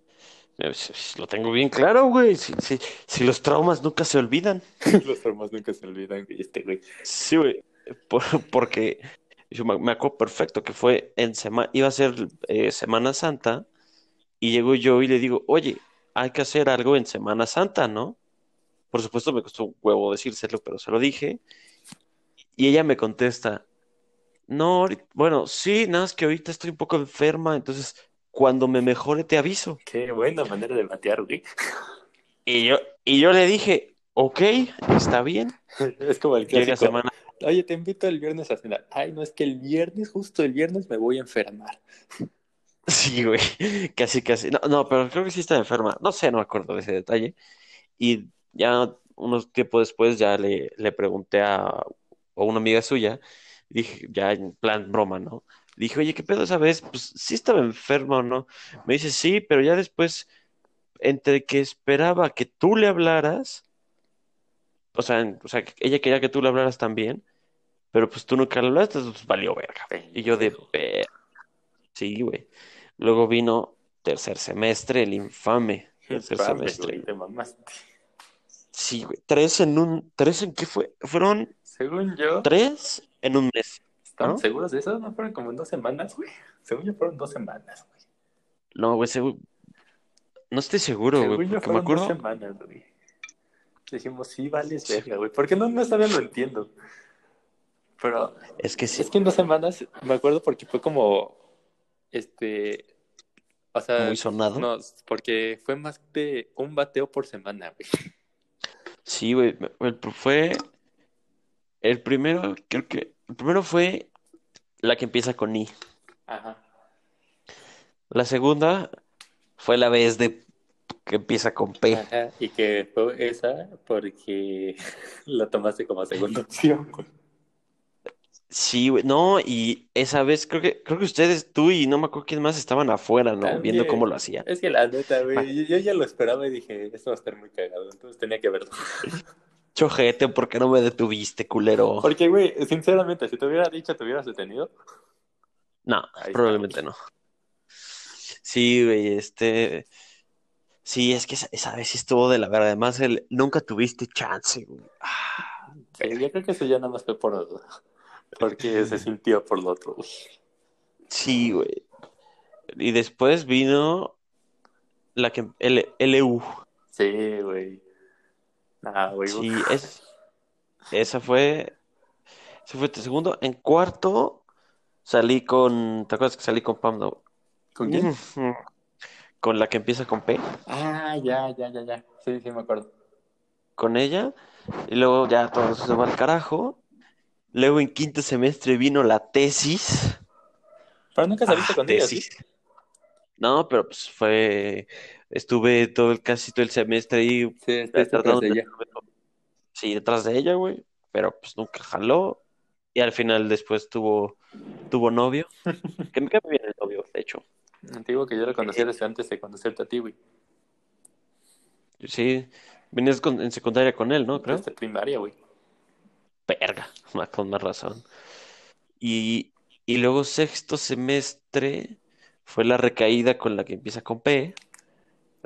[SPEAKER 1] eh, lo tengo bien claro, güey. Si, si- si los traumas nunca se olvidan. <laughs>
[SPEAKER 2] Los traumas nunca se olvidan, güey, este güey.
[SPEAKER 1] Sí, güey. Por- porque yo me, me acuerdo perfecto que fue en semana, iba a ser eh, Semana Santa, y llego yo y le digo, oye, hay que hacer algo en Semana Santa, ¿no? Por supuesto me costó un huevo decírselo, pero se lo dije. Y ella me contesta, no, bueno, sí, nada más que ahorita estoy un poco enferma, entonces cuando me mejore te aviso.
[SPEAKER 2] Qué buena manera de batear, güey.
[SPEAKER 1] Y yo, y yo le dije, ok, está bien. <laughs>
[SPEAKER 2] Es como el
[SPEAKER 1] Llega
[SPEAKER 2] clásico.
[SPEAKER 1] semana,
[SPEAKER 2] Oye, te invito el viernes a cenar. Ay, no, es que el viernes, justo el viernes, me voy a enfermar. <laughs>
[SPEAKER 1] sí, güey, casi, casi. No, no, pero creo que sí está enferma. No sé, no me acuerdo de ese detalle. Y ya unos tiempo después ya le, le pregunté a, a una amiga suya, dije, ya en plan broma, ¿no? Dije, oye, ¿qué pedo esa vez? Pues sí estaba enferma o no. Me dice, sí, pero ya después, entre que esperaba que tú le hablaras, o sea, en- o sea, ella quería que tú le hablaras también, pero pues tú nunca le hablaste, entonces valió verga. Y yo de,
[SPEAKER 2] Pendejo.
[SPEAKER 1] "Ver- sí, güey. Luego vino tercer semestre, el infame tercer
[SPEAKER 2] Infame,
[SPEAKER 1] semestre.
[SPEAKER 2] güey, te mamaste.
[SPEAKER 1] Sí, güey. Tres en un, ¿tres en qué fue? Fueron
[SPEAKER 2] Según yo,
[SPEAKER 1] tres en un mes.
[SPEAKER 2] ¿están
[SPEAKER 1] ¿no?
[SPEAKER 2] seguros de eso? ¿No fueron como en dos semanas, güey? <laughs> Según yo, fueron dos semanas, güey.
[SPEAKER 1] No, güey, segu- no estoy seguro, güey,
[SPEAKER 2] Según yo,
[SPEAKER 1] porque me
[SPEAKER 2] fueron dos
[SPEAKER 1] acuerdo.
[SPEAKER 2] semanas, güey. Dijimos, sí, vales verga, güey. ¿Por qué no, no sabía? Lo entiendo. Pero
[SPEAKER 1] Es que sí,
[SPEAKER 2] es que en dos semanas, me acuerdo porque fue como, este, o sea,
[SPEAKER 1] muy sonado.
[SPEAKER 2] no, porque fue más de un bateo por semana, güey.
[SPEAKER 1] Sí, güey. fue el primero, creo que el primero fue la que empieza con I.
[SPEAKER 2] Ajá.
[SPEAKER 1] La segunda fue la vez de que empieza con P.
[SPEAKER 2] Ajá. Y que fue esa porque <laughs> la tomaste como segunda opción.
[SPEAKER 1] Sí, güey. No, y esa vez creo que creo que ustedes, tú y no me acuerdo quién más estaban afuera, ¿no? Viendo cómo lo hacía.
[SPEAKER 2] Es que la neta,
[SPEAKER 1] Ah.
[SPEAKER 2] güey, yo, yo ya lo esperaba y dije, esto va a estar muy cagado, entonces tenía que verlo. <laughs>
[SPEAKER 1] Chojete, ¿por qué no me detuviste, culero?
[SPEAKER 2] Porque, güey, sinceramente, si te hubiera dicho, te hubieras detenido.
[SPEAKER 1] No,
[SPEAKER 2] Ahí está.
[SPEAKER 1] probablemente no. Sí, güey, este. Sí, es que esa, esa vez estuvo de la verdad. Además, el nunca tuviste chance, güey. Ah,
[SPEAKER 2] Sí, yo creo que eso ya nada más fue por... Porque se <laughs> sintió por lo otro, güey.
[SPEAKER 1] sí, güey. Y después vino la que. L, LU.
[SPEAKER 2] Sí, güey. Ah, güey.
[SPEAKER 1] Sí, es, esa fue. Ese fue tu segundo. En cuarto salí con. ¿Te acuerdas que salí con Pam? No?
[SPEAKER 2] ¿Con quién?
[SPEAKER 1] Con la que empieza con P.
[SPEAKER 2] Ah, ya, ya, ya, ya. Sí, sí, me acuerdo.
[SPEAKER 1] Con ella. Y luego ya todo se va al carajo. Luego en quinto semestre vino la tesis.
[SPEAKER 2] Pero nunca saliste
[SPEAKER 1] Ah,
[SPEAKER 2] con ella, ¿sí?
[SPEAKER 1] tesis. No, pero pues fue. Estuve todo el, casi todo el semestre ahí
[SPEAKER 2] Sí, estás
[SPEAKER 1] tratando
[SPEAKER 2] detrás de
[SPEAKER 1] de-
[SPEAKER 2] ella.
[SPEAKER 1] Sí, detrás de ella, güey. Pero pues nunca jaló. Y al final después tuvo, tuvo novio. <laughs> Que me cae bien el novio, de hecho.
[SPEAKER 2] Digo que yo la conocí desde antes de conocerte a ti, güey.
[SPEAKER 1] Sí, venías con- en secundaria con él, ¿no? Creo.
[SPEAKER 2] Desde primaria, güey.
[SPEAKER 1] Verga, <laughs> más- con más razón. Y, y luego sexto semestre fue la recaída con la que empieza con P.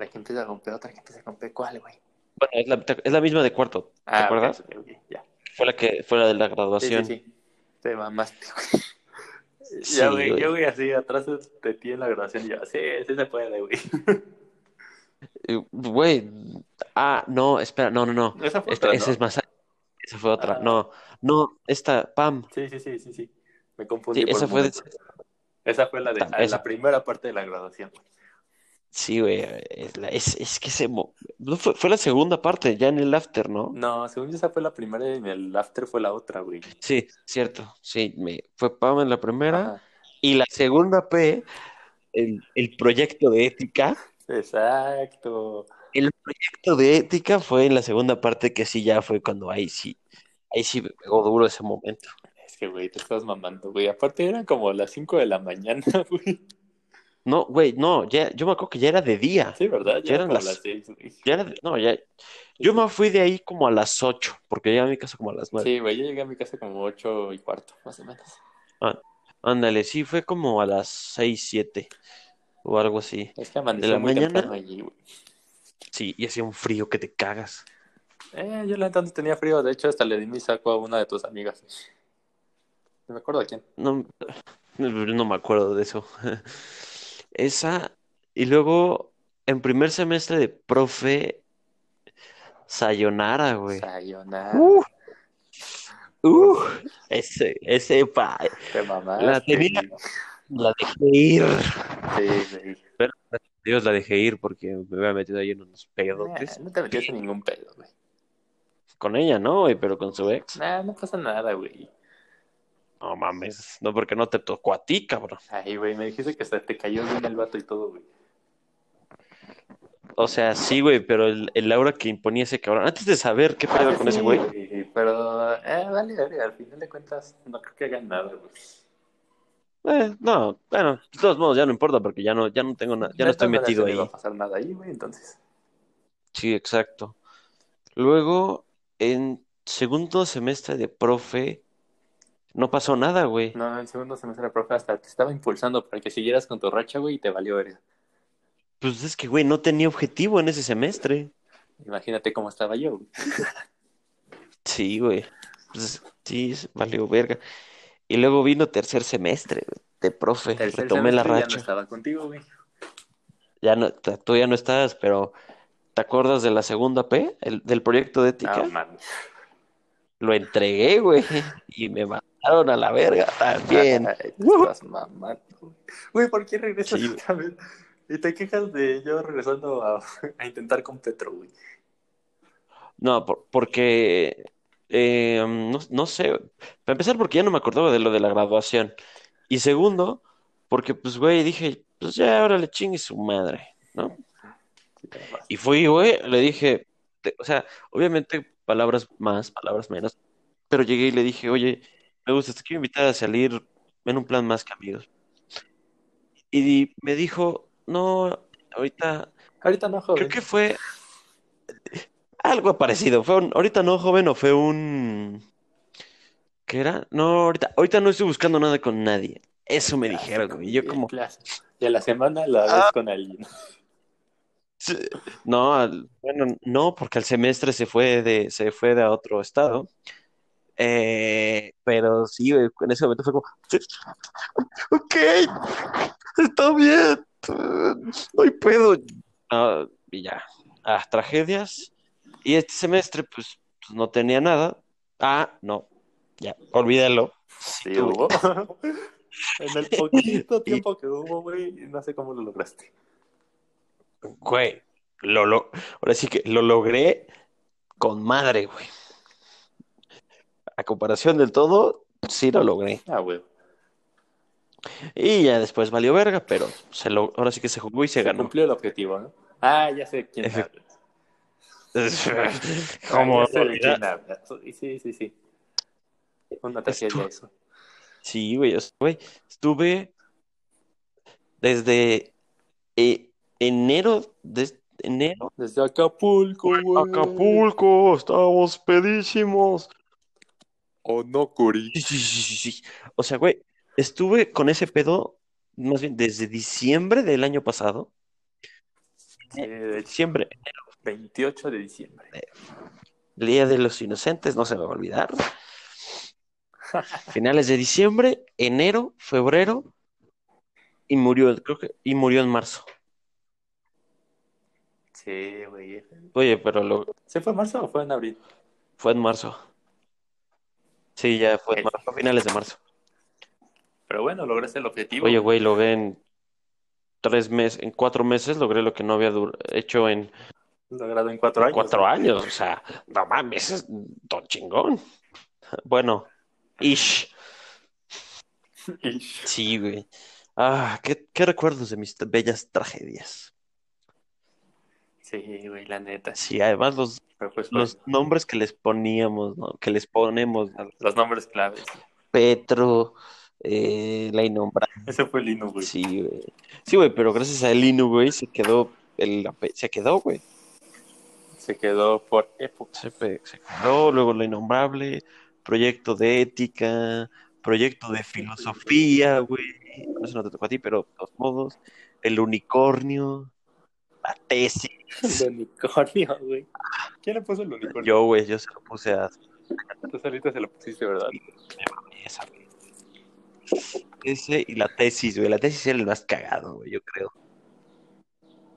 [SPEAKER 2] La que empieza con P, otra que empieza con P, ¿cuál, güey?
[SPEAKER 1] Bueno, es la, es la misma de cuarto, ¿te
[SPEAKER 2] Ah,
[SPEAKER 1] acuerdas?
[SPEAKER 2] ok, ok, ya.
[SPEAKER 1] Fue la que fue la de la
[SPEAKER 2] Sí, sí,
[SPEAKER 1] graduación.
[SPEAKER 2] sí. Te mamaste, güey. <laughs>
[SPEAKER 1] Sí,
[SPEAKER 2] Ya, güey, yo, güey, así atrás de ti en la grabación, yo, sí, sí se puede, güey. <laughs>
[SPEAKER 1] Güey, ah, no, espera, no, no, no.
[SPEAKER 2] Esa fue
[SPEAKER 1] Esta-
[SPEAKER 2] otra,
[SPEAKER 1] esa
[SPEAKER 2] ¿no?
[SPEAKER 1] es más. Esa fue otra.
[SPEAKER 2] Ah.
[SPEAKER 1] No, no, esta, Pam.
[SPEAKER 2] Sí, sí, sí, sí, sí. Me confundí
[SPEAKER 1] Sí,
[SPEAKER 2] por
[SPEAKER 1] esa fue de-.
[SPEAKER 2] Esa fue la de
[SPEAKER 1] esa-
[SPEAKER 2] la primera parte de la graduación.
[SPEAKER 1] Sí, güey. Es, la- es, es que se. mo- no fue, fue la segunda parte, ya en el after, ¿no?
[SPEAKER 2] No, según yo esa fue la primera y en el after fue la otra, güey.
[SPEAKER 1] Sí, cierto. Sí, me, fue Pam en la primera.
[SPEAKER 2] Ajá.
[SPEAKER 1] Y la segunda P, el, el proyecto de ética.
[SPEAKER 2] Exacto.
[SPEAKER 1] El proyecto de ética fue en la segunda parte que sí ya fue cuando ahí sí, ahí sí me pegó duro ese momento.
[SPEAKER 2] Es que, güey, te estás mamando, güey. Aparte eran como las 5 de la mañana, <laughs> güey.
[SPEAKER 1] No, güey, no, ya, yo me acuerdo que ya era de día.
[SPEAKER 2] Sí, ¿verdad?
[SPEAKER 1] Ya
[SPEAKER 2] Ya
[SPEAKER 1] eran las-
[SPEAKER 2] las 6, güey.
[SPEAKER 1] Ya era de- no, ya. Yo me fui de ahí como a las 8, porque llegué a mi casa como a las 9.
[SPEAKER 2] Sí, güey, yo llegué a mi casa como 8 y cuarto, más o menos.
[SPEAKER 1] Ándale, sí, fue como a las 6, 7. o algo así.
[SPEAKER 2] Es que amaneció
[SPEAKER 1] la
[SPEAKER 2] muy
[SPEAKER 1] mañana?
[SPEAKER 2] temprano allí, güey.
[SPEAKER 1] Sí, y hacía un frío que te cagas.
[SPEAKER 2] Eh, yo la no tenía frío, de hecho hasta le di mi saco a una de tus amigas. No me acuerdo de quién.
[SPEAKER 1] No, <laughs> no me acuerdo de eso. <laughs> Esa, y luego en primer semestre de profe, Sayonara, güey.
[SPEAKER 2] Sayonara.
[SPEAKER 1] Uh, uh, ese, ese, pa,
[SPEAKER 2] Te mamaste.
[SPEAKER 1] la tenía. la dejé ir.
[SPEAKER 2] Sí, güey.
[SPEAKER 1] Dios, la dejé ir porque me había metido ahí en unos
[SPEAKER 2] Nah,
[SPEAKER 1] pedotes.
[SPEAKER 2] no te metiste en ningún pedo, güey.
[SPEAKER 1] Con ella, ¿no? güey? Pero con su ex.
[SPEAKER 2] Nah, no pasa nada, güey.
[SPEAKER 1] No mames, no porque no te tocó a ti, cabrón.
[SPEAKER 2] Ay, güey, me dijiste que hasta te cayó bien el vato y todo, güey.
[SPEAKER 1] O sea, sí, güey, pero el, el aura que imponía ese cabrón. Antes de saber qué pedo
[SPEAKER 2] Ah,
[SPEAKER 1] con
[SPEAKER 2] sí,
[SPEAKER 1] ese güey.
[SPEAKER 2] Pero, eh, vale, vale, al final de cuentas, no creo que hagan nada, güey.
[SPEAKER 1] Eh, no, bueno, de todos modos ya no importa porque ya no, ya no tengo nada, ya no estoy metido
[SPEAKER 2] no
[SPEAKER 1] ahí.
[SPEAKER 2] iba a pasar nada ahí, güey, entonces.
[SPEAKER 1] Sí, exacto. Luego, en segundo semestre de profe, no pasó nada, güey.
[SPEAKER 2] No, en el segundo semestre profe hasta te estaba impulsando para que siguieras con tu racha, güey, y te valió verga.
[SPEAKER 1] Pues es que, güey, no tenía objetivo en ese semestre.
[SPEAKER 2] Imagínate cómo estaba yo, güey.
[SPEAKER 1] Sí, güey. Pues, sí, valió verga. Y luego vino tercer semestre güey, de profe.
[SPEAKER 2] Tercer
[SPEAKER 1] Retomé la
[SPEAKER 2] semestre ya no
[SPEAKER 1] racha.
[SPEAKER 2] estaba contigo, güey.
[SPEAKER 1] Ya no, tú ya no estás, pero ¿te acuerdas de la segunda P? El, del proyecto de ética.
[SPEAKER 2] No.
[SPEAKER 1] Lo entregué, güey. Y me mandaron a la verga también.
[SPEAKER 2] Ay, te
[SPEAKER 1] Woo.
[SPEAKER 2] estás mamando, güey. ¿por qué regresas
[SPEAKER 1] Sí.
[SPEAKER 2] otra vez? Y te quejas de yo regresando a, <laughs> a intentar con Petro, güey.
[SPEAKER 1] No, por- porque eh, no, no sé. Para empezar, porque ya no me acordaba de lo de la graduación. Y segundo, porque pues, güey, dije, pues ya ahora le chingue su madre, ¿no? Y fui, güey, le dije, te- o sea, obviamente palabras más, palabras menos, pero llegué y le dije, oye, me gusta, te quiero invitar a salir en un plan más que amigos. Y me dijo, no, ahorita,
[SPEAKER 2] Ahorita no, joven.
[SPEAKER 1] creo que fue algo parecido, fue un, ahorita no, joven, o fue un, ¿qué era? No, ahorita, ahorita no estoy buscando nada con nadie. Eso me dijeron, güey. Y yo como,
[SPEAKER 2] Clásico. Y a la semana la ves
[SPEAKER 1] Ah.
[SPEAKER 2] con alguien.
[SPEAKER 1] No, al- bueno, no, porque el semestre se fue de, se fue de a otro estado. Eh, pero sí, en ese momento fue como, "Sí, ok, está bien, no hay pedo. Y ya, ah, tragedias. Y este semestre, pues, pues, no tenía nada. Ah, no, ya, olvídalo.
[SPEAKER 2] Sí, hubo. <laughs> En el poquito tiempo que hubo, güey, no sé cómo lo lograste.
[SPEAKER 1] Güey, lo, lo, ahora sí que lo logré con madre, güey. A comparación del todo, sí lo logré.
[SPEAKER 2] Ah, güey.
[SPEAKER 1] Y ya después valió verga, pero se lo, ahora sí que se jugó y se
[SPEAKER 2] Se
[SPEAKER 1] ganó.
[SPEAKER 2] cumplió el objetivo, ¿no? Ah, ya sé quién. <laughs>
[SPEAKER 1] ¿Cómo
[SPEAKER 2] Ah, ya sé de
[SPEAKER 1] olvidar?
[SPEAKER 2] quién hablas. Sí, sí, sí. Una tragedia
[SPEAKER 1] Estu-
[SPEAKER 2] eso.
[SPEAKER 1] Sí, güey, es- güey, estuve desde eh, enero, desde enero,
[SPEAKER 2] Desde Acapulco, güey.
[SPEAKER 1] Acapulco, estábamos pedísimos.
[SPEAKER 2] O no, Curi.
[SPEAKER 1] Sí, sí, sí. O sea, güey, estuve con ese pedo más bien desde diciembre del año pasado. Diciembre,
[SPEAKER 2] 28 de diciembre.
[SPEAKER 1] el Día de los Inocentes, no se me va a olvidar. <laughs> Finales de diciembre, enero, febrero y murió, creo que, y murió en marzo.
[SPEAKER 2] Sí, güey.
[SPEAKER 1] Oye, pero lo,
[SPEAKER 2] ¿Se fue en marzo o fue en abril?
[SPEAKER 1] fue en marzo. Sí, ya fue en marzo, a finales de marzo.
[SPEAKER 2] Pero bueno, lograste el objetivo.
[SPEAKER 1] Oye, güey, logré en tres meses, en cuatro meses logré lo que no había dur- hecho en
[SPEAKER 2] Logrado en cuatro años.
[SPEAKER 1] cuatro años. O sea, no mames, es don chingón. Bueno, ish. <laughs>
[SPEAKER 2] Ish.
[SPEAKER 1] Sí, güey. Ah, qué, qué recuerdos de mis bellas tragedias.
[SPEAKER 2] Sí, güey, la neta.
[SPEAKER 1] Sí, además los,
[SPEAKER 2] Pero pues,
[SPEAKER 1] los nombres que les poníamos, ¿no? Que les ponemos,
[SPEAKER 2] los nombres claves.
[SPEAKER 1] Petro, eh, la innombrable.
[SPEAKER 2] Ese fue Lino, güey.
[SPEAKER 1] Sí, güey. Sí, güey, pero gracias a Elino, güey, se quedó, el, se quedó, güey.
[SPEAKER 2] Se quedó por época.
[SPEAKER 1] Se quedó, luego la innombrable, proyecto de ética, proyecto de filosofía, güey. No sé, no te tocó a ti, pero de todos modos. el unicornio, la tesis.
[SPEAKER 2] El unicornio, güey. ¿Quién le puso el unicornio?
[SPEAKER 1] Yo, güey, yo se lo puse a
[SPEAKER 2] Tú solito se lo pusiste, ¿verdad?
[SPEAKER 1] esa, güey. Ese y la tesis, güey. La tesis era el más cagado, güey, yo creo.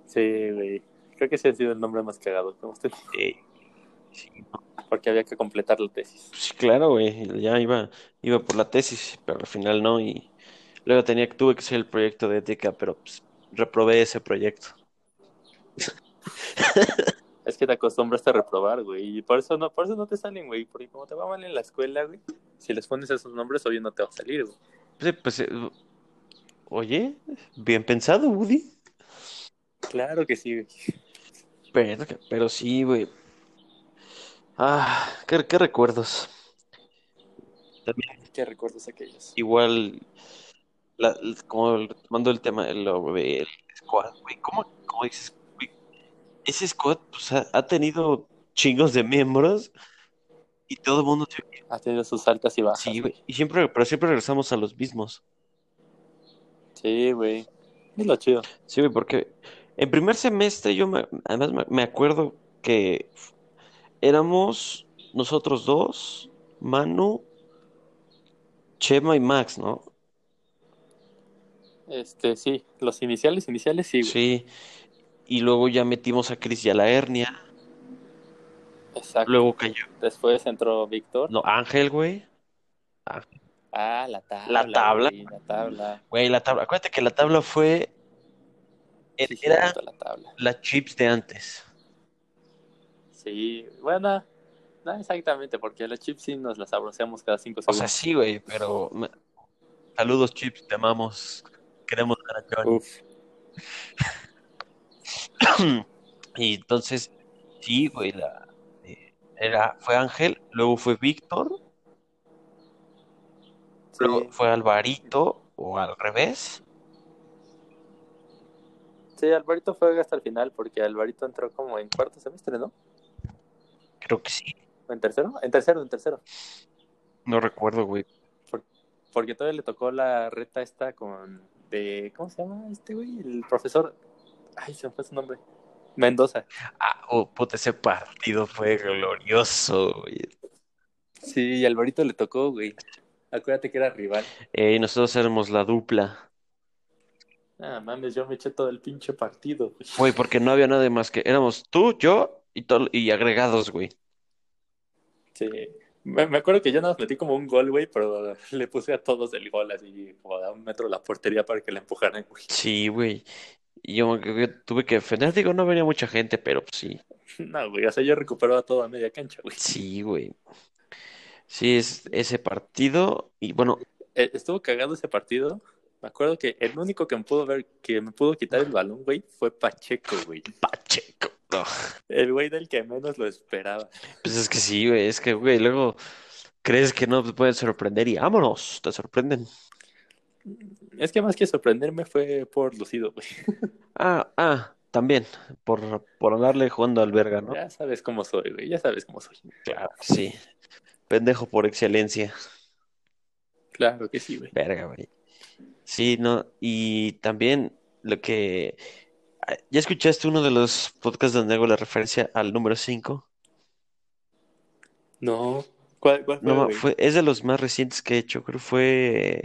[SPEAKER 2] Sí, güey. Creo que ese ha sido el nombre más cagado. ¿Cómo usted?
[SPEAKER 1] Sí, sí,
[SPEAKER 2] Porque había que completar la tesis.
[SPEAKER 1] sí, claro, güey. Ya iba, iba por la tesis, pero al final no. Y luego tenía, tuve que hacer el proyecto de ética, pero pues, reprobé ese proyecto. <laughs>
[SPEAKER 2] Es que te acostumbraste a reprobar, güey. Y por eso no, por eso no te salen, güey. Porque como te va mal en la escuela, güey. Si les pones esos nombres, obvio no te va a salir, güey.
[SPEAKER 1] Pues, eh, pues, eh, oye, bien pensado, Woody.
[SPEAKER 2] Claro que sí, güey.
[SPEAKER 1] Pero, pero sí, güey. Ah, qué, qué recuerdos. También
[SPEAKER 2] ¿Qué recuerdos aquellos?
[SPEAKER 1] igual, la- como tomando el tema del squad, güey, ¿cómo, cómo dices? Ese squad, pues, ha, ha tenido chingos de miembros y todo el mundo,
[SPEAKER 2] Ha tenido sus altas y bajas.
[SPEAKER 1] sí, güey, y siempre, pero siempre regresamos a los mismos.
[SPEAKER 2] Sí, güey. Es lo chido.
[SPEAKER 1] Sí, güey, porque en primer semestre yo me, además me, me acuerdo que éramos nosotros dos, Manu, Chema y Max, ¿no?
[SPEAKER 2] Este, sí. Los iniciales, iniciales, sí, güey.
[SPEAKER 1] Sí, y luego ya metimos a Cris y a la hernia,
[SPEAKER 2] Exacto.
[SPEAKER 1] luego cayó,
[SPEAKER 2] Después entró Víctor.
[SPEAKER 1] no, Ángel, güey,
[SPEAKER 2] Ah, la tabla.
[SPEAKER 1] La tabla.
[SPEAKER 2] güey, la tabla.
[SPEAKER 1] güey, la tabla, acuérdate que la tabla fue,
[SPEAKER 2] Sí,
[SPEAKER 1] era
[SPEAKER 2] la tabla.
[SPEAKER 1] la chips de antes,
[SPEAKER 2] Sí, bueno, no exactamente, porque los chips sí nos las abroceamos cada cinco
[SPEAKER 1] o
[SPEAKER 2] segundos.
[SPEAKER 1] sea, sí, güey, pero saludos chips, te amamos, queremos ver a Johnny.
[SPEAKER 2] Uf, <laughs> <coughs>
[SPEAKER 1] Y entonces, sí, güey, la, eh, era, fue Ángel, luego fue Víctor,
[SPEAKER 2] sí.
[SPEAKER 1] luego fue Alvarito, o al revés.
[SPEAKER 2] Sí, Alvarito fue hasta el final, porque Alvarito entró como en cuarto semestre, ¿no?
[SPEAKER 1] Creo que sí,
[SPEAKER 2] ¿O en tercero? En tercero, en tercero.
[SPEAKER 1] no recuerdo, güey.
[SPEAKER 2] Porque todavía le tocó la reta esta con... de ¿Cómo se llama este güey? El profesor... Ay, se me fue su nombre. Mendoza.
[SPEAKER 1] Ah, oh, puta, ese partido fue glorioso, güey.
[SPEAKER 2] Sí, y Alvarito le tocó, güey. Acuérdate que era rival.
[SPEAKER 1] Eh, y nosotros éramos la dupla.
[SPEAKER 2] Ah, mames, yo me eché todo el pinche partido, güey.
[SPEAKER 1] Güey, porque no había nadie más que éramos tú, yo y, todo, y agregados, güey.
[SPEAKER 2] Sí. Me, me acuerdo que yo nada más metí como un gol, güey, pero le puse a todos el gol así, como a un metro de la portería para que la empujaran, güey.
[SPEAKER 1] Sí, güey. Y yo, yo tuve que defender. Digo, no venía mucha gente, pero pues sí. <laughs>
[SPEAKER 2] No, güey, o sea, yo recuperaba todo a media cancha, güey.
[SPEAKER 1] Sí, güey. Sí, es ese partido. Y bueno,
[SPEAKER 2] Eh, estuvo cagado ese partido. Me acuerdo que el único que me pudo ver, que me pudo quitar el balón, güey, fue Pacheco, güey.
[SPEAKER 1] Pacheco. No.
[SPEAKER 2] El güey del que menos lo esperaba.
[SPEAKER 1] Pues es que sí, güey. Es que, güey, luego crees que no te pueden sorprender y vámonos, te sorprenden.
[SPEAKER 2] Es que más que sorprenderme fue por lucido, güey. <laughs>
[SPEAKER 1] Ah, ah, también. Por, por andarle jugando al verga, ¿no?
[SPEAKER 2] Ya sabes cómo soy, güey, ya sabes cómo soy.
[SPEAKER 1] Claro, sí. Pendejo por excelencia.
[SPEAKER 2] Claro que sí, güey.
[SPEAKER 1] Verga, güey. Sí, no. Y también lo que. ah, ¿Ya escuchaste uno de los podcasts donde hago la referencia al número 5?
[SPEAKER 2] No. ¿Cuál, cuál fue,
[SPEAKER 1] No, fue, es de los más recientes que he hecho. Creo que fue.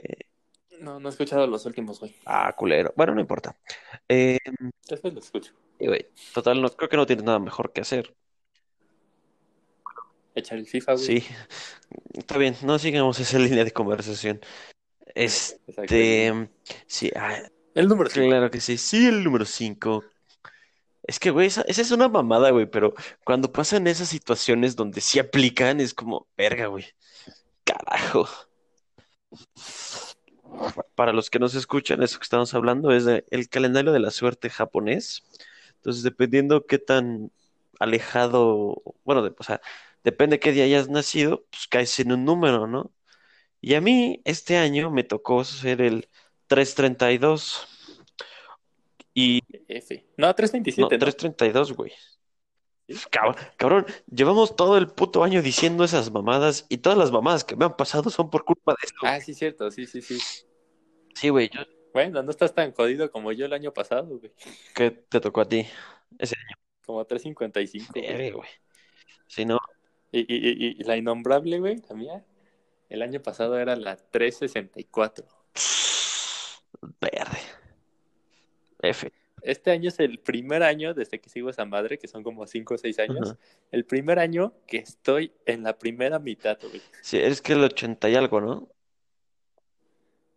[SPEAKER 2] No, no he escuchado los últimos, güey.
[SPEAKER 1] Ah, culero. Bueno, no importa. Eh,
[SPEAKER 2] Después lo escucho.
[SPEAKER 1] y, güey, total, no, creo que no tienes nada mejor que hacer.
[SPEAKER 2] Echar el FIFA, güey.
[SPEAKER 1] Sí, está bien, no sigamos esa <laughs> línea de conversación. Este, sí, ah,
[SPEAKER 2] El número 5.
[SPEAKER 1] claro que sí, sí, el número 5. Es que, güey, esa, esa es una mamada, güey, pero cuando pasan esas situaciones donde sí aplican, es como, verga, güey, carajo. Para los que nos escuchan, eso que estamos hablando es de el calendario de la suerte japonés. Entonces, dependiendo qué tan alejado, bueno, de- o sea, depende qué día hayas nacido, pues caes en un número, ¿no? Y a mí este año me tocó ser el 332 y
[SPEAKER 2] F. No,
[SPEAKER 1] no,
[SPEAKER 2] 327, ¿no?
[SPEAKER 1] 332, güey. Cabrón, cabrón, llevamos todo el puto año diciendo esas mamadas y todas las mamadas que me han pasado son por culpa de esto.
[SPEAKER 2] Ah, sí, cierto, sí, sí, sí.
[SPEAKER 1] Sí, güey, yo,
[SPEAKER 2] Bueno, no estás tan jodido como yo el año pasado, güey.
[SPEAKER 1] ¿Qué te tocó a ti ese año?
[SPEAKER 2] Como 3.55. güey.
[SPEAKER 1] Güey. Si no,
[SPEAKER 2] Y, y, y, y la innombrable, güey, la mía, el año pasado era la 364.
[SPEAKER 1] verde. F.
[SPEAKER 2] Este año es el primer año desde que sigo esa madre, que son como 5 o 6 años.
[SPEAKER 1] Ajá.
[SPEAKER 2] El primer año que estoy en la primera mitad, güey.
[SPEAKER 1] Sí, es que el 80 y algo, ¿no?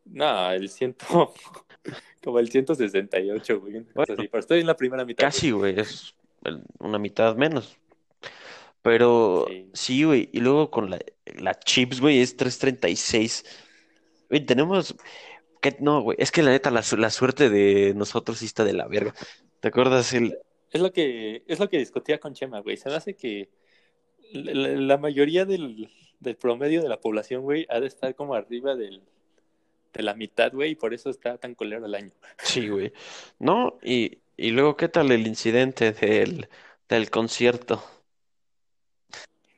[SPEAKER 2] No, el ciento, <laughs> como el 168, güey.
[SPEAKER 1] Bueno.
[SPEAKER 2] así, pero estoy en la primera mitad.
[SPEAKER 1] Casi, güey, es una mitad menos. Pero
[SPEAKER 2] Sí.
[SPEAKER 1] sí, güey, y luego con la, la chips, güey, es 336. Güey, tenemos... No, güey, es que la neta, la, la suerte de nosotros sí está de la verga. ¿Te acuerdas el...
[SPEAKER 2] Es lo que, es lo que discutía con Chema, güey. Se me hace que la mayoría del, del promedio de la población, güey, ha de estar como arriba del, de la mitad, güey, y por eso está tan colero el año.
[SPEAKER 1] Sí, güey. No, y, y luego, ¿qué tal el incidente del, del concierto?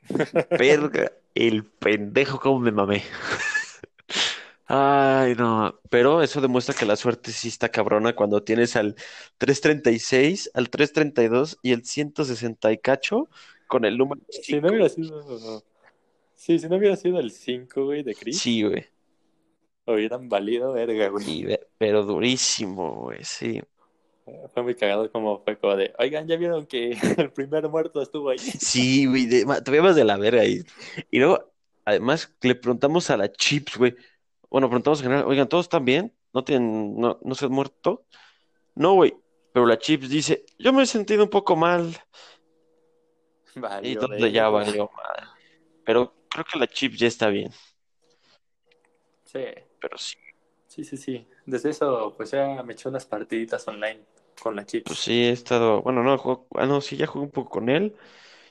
[SPEAKER 1] <laughs> Verga, el pendejo, cómo me mamé. Ay, no, pero eso demuestra que la suerte sí está cabrona cuando tienes al 336, al 332 y el 160 y cacho con el número
[SPEAKER 2] Si
[SPEAKER 1] 5.
[SPEAKER 2] no hubiera sido. Sí, si no hubiera sido el 5, güey, de Chris,
[SPEAKER 1] Sí, güey,
[SPEAKER 2] hubieran valido verga, güey.
[SPEAKER 1] y ve- pero durísimo, güey, sí.
[SPEAKER 2] Fue muy cagado como fue como de, oigan, ¿ya vieron que <laughs> el primer muerto estuvo ahí? <laughs>
[SPEAKER 1] Sí, güey, de, ma- todavía más de la verga ahí. Y luego, además, le preguntamos a la Chips, güey. Bueno, preguntamos en general, oigan, ¿todos están bien? ¿No tienen, no, no se han muerto? No, güey. Pero la Chips dice, yo me he sentido un poco mal. Y
[SPEAKER 2] Valió
[SPEAKER 1] entonces ya
[SPEAKER 2] verga.
[SPEAKER 1] valió madre. Pero creo que la Chips ya está bien.
[SPEAKER 2] Sí,
[SPEAKER 1] Pero sí,
[SPEAKER 2] sí, sí, sí. Desde eso, pues ya me eché unas partiditas online con la chips.
[SPEAKER 1] pues sí, he estado, bueno, no, juego- ah, no, sí, ya jugué un poco con él.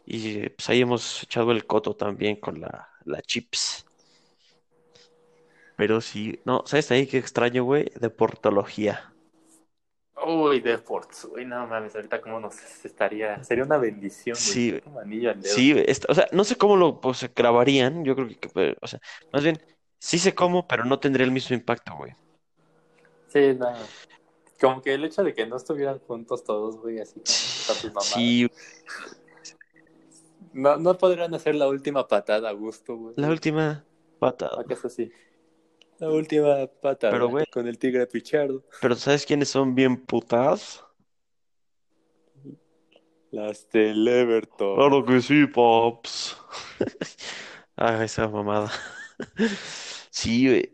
[SPEAKER 1] Y pues ahí hemos echado el coto también con la, la Chips. Pero sí, no, ¿sabes ahí qué extraño, güey? Deportología.
[SPEAKER 2] Uy, Deports, uy, no mames, ahorita cómo nos estaría, sería una bendición, güey,
[SPEAKER 1] Sí,
[SPEAKER 2] como anillo al dedo.
[SPEAKER 1] Sí, esta- o sea, no sé cómo lo pues, grabarían, yo creo que, que, o sea, más bien, sí sé cómo, pero no tendría el mismo impacto, güey.
[SPEAKER 2] Sí, no. Como que el hecho de que no estuvieran juntos todos, güey, así mamadas.
[SPEAKER 1] Sí,
[SPEAKER 2] No, no podrían hacer la última patada a gusto, güey.
[SPEAKER 1] la última patada.
[SPEAKER 2] ¿Acaso sí? La última patada
[SPEAKER 1] Pero, güey.
[SPEAKER 2] con el tigre Pichardo.
[SPEAKER 1] Pero ¿sabes quiénes son bien putas?
[SPEAKER 2] Las del Everton.
[SPEAKER 1] Claro que sí, Pops. <laughs> Ah, esa mamada. <laughs> Sí, güey.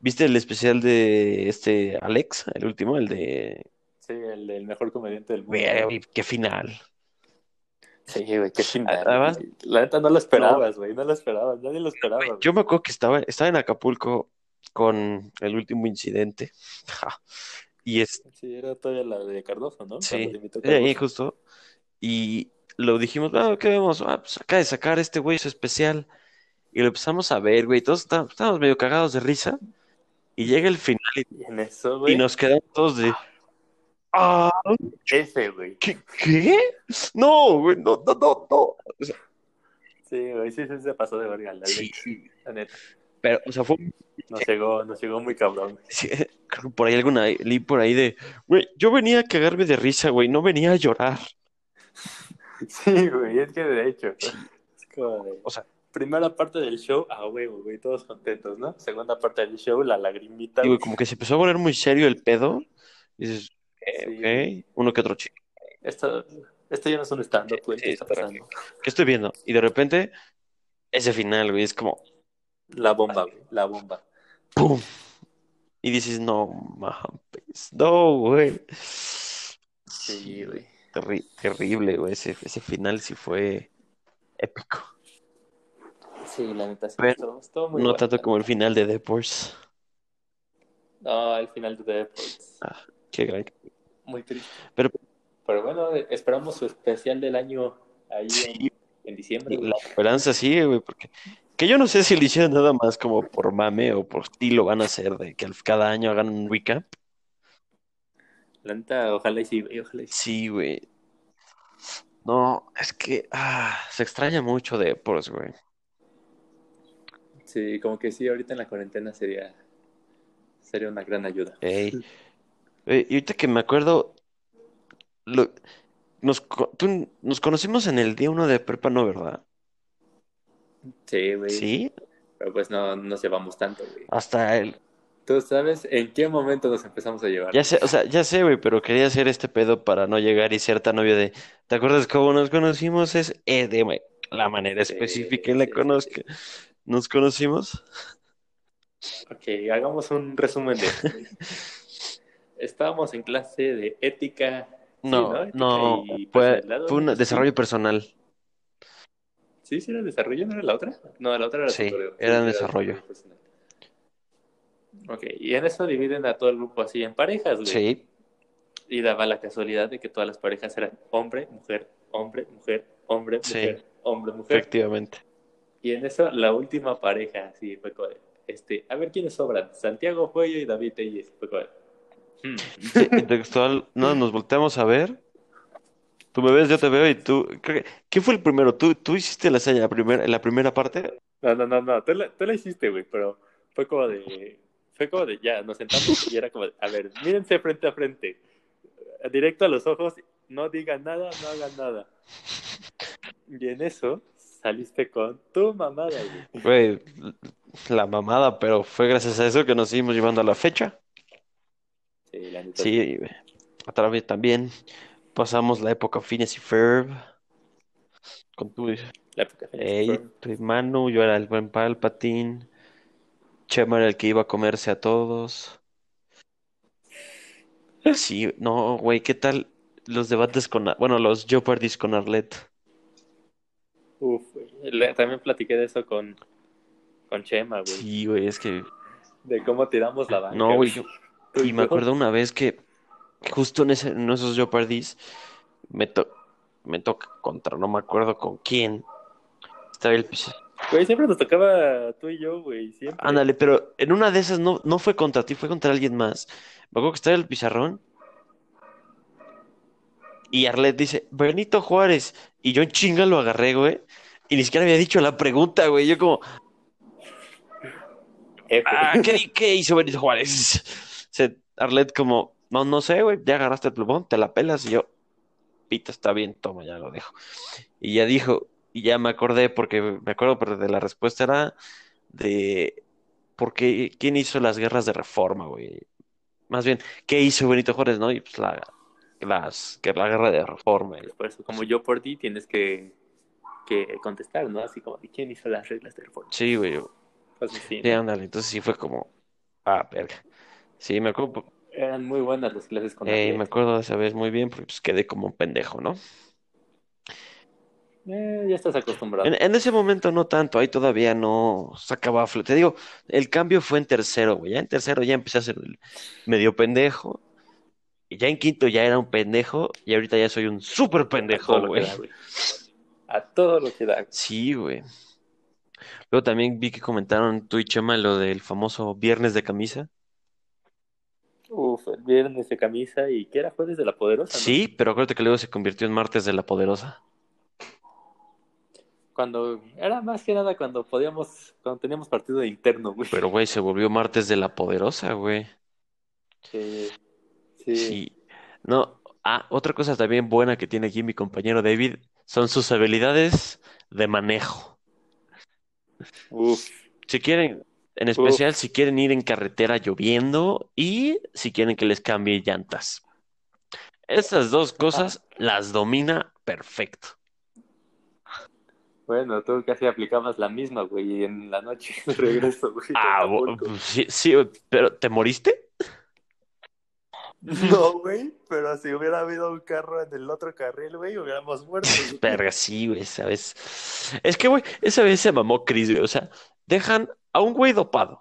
[SPEAKER 1] ¿Viste el especial de este Alex, el último, el de...
[SPEAKER 2] Sí, el, el mejor comediante del mundo.
[SPEAKER 1] Güey, qué final.
[SPEAKER 2] Sí, güey, qué final.
[SPEAKER 1] Además-
[SPEAKER 2] güey. La neta no lo esperabas, güey, no lo esperabas, nadie lo esperaba.
[SPEAKER 1] Güey. Yo me acuerdo que estaba, estaba en Acapulco con el último incidente. <laughs> Y es,
[SPEAKER 2] Sí, era todavía la de Cardoso, ¿no?
[SPEAKER 1] Sí, ahí justo. Y lo dijimos, ah, ¿qué vemos? Ah, pues acaba de sacar este güey su especial. Y lo empezamos a ver, güey. Todos está- estábamos medio cagados de risa. Y llega el final y,
[SPEAKER 2] Y en eso,
[SPEAKER 1] y
[SPEAKER 2] güey,
[SPEAKER 1] nos quedamos todos de. Ah,
[SPEAKER 2] ese, güey.
[SPEAKER 1] ¿qué? ¿Qué? No, güey, no, no, no, no. O sea,
[SPEAKER 2] Sí, güey, sí, sí, se pasó de verga, la,
[SPEAKER 1] Sí.
[SPEAKER 2] La neta.
[SPEAKER 1] Pero, o sea, fue.
[SPEAKER 2] Nos llegó, nos llegó muy cabrón. <laughs>
[SPEAKER 1] sí, creo que por ahí alguna. Leí por ahí de. Güey, yo venía a cagarme de risa, güey. No venía a llorar.
[SPEAKER 2] Sí, güey, es que de hecho, es como de...
[SPEAKER 1] O sea,
[SPEAKER 2] Primera parte del show, a huevo, güey, todos contentos, ¿no? Segunda parte del show, la lagrimita.
[SPEAKER 1] y, güey, como que se empezó a volver muy serio el pedo. Y dices, eh,
[SPEAKER 2] Sí.
[SPEAKER 1] Uno que otro chico.
[SPEAKER 2] Esto, esto ya no es un stand-up, güey,
[SPEAKER 1] Sí,
[SPEAKER 2] ¿qué está pasando?
[SPEAKER 1] ¿Qué estoy viendo? Y de repente, ese final, güey, es como
[SPEAKER 2] La bomba, güey, la bomba.
[SPEAKER 1] ¡pum! Y dices, no mames, no, güey.
[SPEAKER 2] Sí, güey.
[SPEAKER 1] Terri- terrible, güey. Ese, ese final sí fue épico.
[SPEAKER 2] Sí, la neta, sí,
[SPEAKER 1] Pero
[SPEAKER 2] muy
[SPEAKER 1] No tanto como el final de Deports.
[SPEAKER 2] No, el final de The Deports.
[SPEAKER 1] Ah, qué gran.
[SPEAKER 2] Muy triste.
[SPEAKER 1] Pero
[SPEAKER 2] Pero bueno, esperamos su especial del año ahí
[SPEAKER 1] sí,
[SPEAKER 2] en, en diciembre, güey.
[SPEAKER 1] la esperanza sigue, güey, porque que yo no sé si lo hicieron nada más como por mame o por estilo van a hacer de que cada año hagan un recap.
[SPEAKER 2] La neta, ojalá y sí, güey, ojalá y sí.
[SPEAKER 1] Sí, güey. No, es que ah, se extraña mucho Deports, güey.
[SPEAKER 2] Sí, como que sí, ahorita en la cuarentena sería Sería una gran ayuda.
[SPEAKER 1] Ey. Y ahorita que me acuerdo, lo- nos, tú- nos conocimos en el día uno de prepa, ¿no, verdad?
[SPEAKER 2] Sí, güey.
[SPEAKER 1] Sí,
[SPEAKER 2] Pero pues no nos llevamos tanto, güey.
[SPEAKER 1] hasta el...
[SPEAKER 2] ¿Tú sabes en qué momento nos empezamos a llevar?
[SPEAKER 1] Ya sé, o sea, ya sé, güey, pero quería hacer este pedo para no llegar y ser tan obvio de, ¿te acuerdas cómo nos conocimos? Es eh, de la manera específica en la
[SPEAKER 2] sí,
[SPEAKER 1] nos, conocimos.
[SPEAKER 2] Ok, hagamos un resumen de. <laughs> Estábamos en clase de ética. sí,
[SPEAKER 1] No,
[SPEAKER 2] Ética
[SPEAKER 1] no, fue, un desarrollo personal.
[SPEAKER 2] Sí, sí, era desarrollo, ¿no era la otra? No, la otra era
[SPEAKER 1] Sí,
[SPEAKER 2] tutoreo.
[SPEAKER 1] era desarrollo.
[SPEAKER 2] personal. Ok, y en eso dividen a todo el grupo así en parejas, güey.
[SPEAKER 1] Sí,
[SPEAKER 2] Y daba la casualidad de que todas las parejas eran hombre, mujer, hombre, mujer, hombre,
[SPEAKER 1] Sí.
[SPEAKER 2] mujer, hombre, mujer.
[SPEAKER 1] efectivamente.
[SPEAKER 2] Y en eso la última pareja, así fue de, este, a ver quiénes sobran, Santiago Fuello y David Telles. Fue de, hmm.
[SPEAKER 1] Sí, y textual, no, nos volteamos a ver. Tú me ves, yo te veo y tú. ¿Quién fue el primero? ¿Tú, tú hiciste la seña la la primera parte?
[SPEAKER 2] No, no, no, no, tú la, tú la hiciste, güey, pero fue como de, fue como de, ya, nos sentamos y era como de, a ver, mírense frente a frente, directo a los ojos, no digan nada, no hagan nada. Y en eso saliste con tu mamada, güey.
[SPEAKER 1] Güey, la mamada, pero fue gracias a eso que nos seguimos llevando a la fecha.
[SPEAKER 2] Sí, la neta.
[SPEAKER 1] Sí, güey. otra vez también pasamos la época Phineas y Ferb. Con tu,
[SPEAKER 2] La época
[SPEAKER 1] ey, tu hermano, yo era el buen Palpatine. Chema era el que iba a comerse a todos. Sí, no, güey, ¿qué tal los debates con, bueno, los Jeopardies con Arlette?
[SPEAKER 2] Uf. Le- También platiqué de eso con, con Chema, güey.
[SPEAKER 1] Sí, güey, es que,
[SPEAKER 2] De cómo tiramos la banca.
[SPEAKER 1] no, güey, yo- y me acuerdo una vez que justo en, ese, en esos Jeopardies me, to- me toca contra, no me acuerdo con quién. Estaba el pizarrón.
[SPEAKER 2] Güey, siempre nos tocaba tú y yo, güey. Siempre.
[SPEAKER 1] Ándale, pero en una de esas no, no fue contra ti, fue contra alguien más. Me acuerdo que estaba el pizarrón y Arlet dice, Benito Juárez. Y yo en chinga lo agarré, güey. Y ni siquiera había dicho la pregunta, güey. Yo como, ah, ¿qué, qué hizo Benito Juárez? <laughs> Se, Arlet como, no, no sé, güey, ya agarraste el plumón, te la pelas. Y yo, pita, está bien, toma, ya lo dejo. Y ya dijo, y ya me acordé, porque me acuerdo, pero de la respuesta era de, ¿por qué, quién hizo las guerras de reforma, güey? Más bien, ¿qué hizo Benito Juárez, no? Y pues la, las, que la guerra de reforma.
[SPEAKER 2] Por eso, como yo por ti, tienes que, que contestar, ¿no? Así como, ¿y quién hizo las reglas del foro?
[SPEAKER 1] Sí, güey,
[SPEAKER 2] Pues
[SPEAKER 1] sí,
[SPEAKER 2] ¿no?
[SPEAKER 1] ándale, entonces sí fue como, ah, verga. Sí, me acuerdo,
[SPEAKER 2] Eran muy buenas las clases con
[SPEAKER 1] eh, me acuerdo de esa vez muy bien, porque pues quedé como un pendejo, ¿no?
[SPEAKER 2] Eh, ya estás acostumbrado.
[SPEAKER 1] En, en ese momento no tanto, ahí todavía no sacaba fle- Te digo, el cambio fue en tercero, güey. Ya en tercero ya empecé a ser medio pendejo. Y ya en quinto ya era un pendejo. Y ahorita ya soy un súper
[SPEAKER 2] A
[SPEAKER 1] pendejo,
[SPEAKER 2] que
[SPEAKER 1] güey.
[SPEAKER 2] da, güey. A todo lo que da.
[SPEAKER 1] Sí, güey. Luego también vi que comentaron tú y Chema lo del famoso viernes de camisa.
[SPEAKER 2] Uf, el viernes de camisa y que era jueves de la poderosa, ¿no?
[SPEAKER 1] Sí, pero acuérdate que luego se convirtió en martes de la poderosa.
[SPEAKER 2] Cuando, era más que nada cuando podíamos, cuando teníamos partido interno, güey.
[SPEAKER 1] Pero, güey, se volvió martes de la poderosa, güey.
[SPEAKER 2] Sí, sí.
[SPEAKER 1] Sí. No, ah, otra cosa también buena que tiene aquí mi compañero David son sus habilidades de manejo.
[SPEAKER 2] Uf,
[SPEAKER 1] Si quieren, en especial si quieren ir en carretera lloviendo y si quieren que les cambie llantas. Estas dos cosas las domina perfecto.
[SPEAKER 2] bueno, tú casi aplicabas la misma, güey, en la noche <laughs> regreso, güey.
[SPEAKER 1] Ah,
[SPEAKER 2] Acapulco.
[SPEAKER 1] sí, sí, pero ¿te moriste? <laughs>
[SPEAKER 2] No, güey, pero si hubiera habido un carro en el otro carril, güey, hubiéramos muerto. <laughs>
[SPEAKER 1] Verga, sí, güey, ¿sabes? Es que, güey, esa vez se mamó Chris, güey. O sea, dejan a un güey dopado,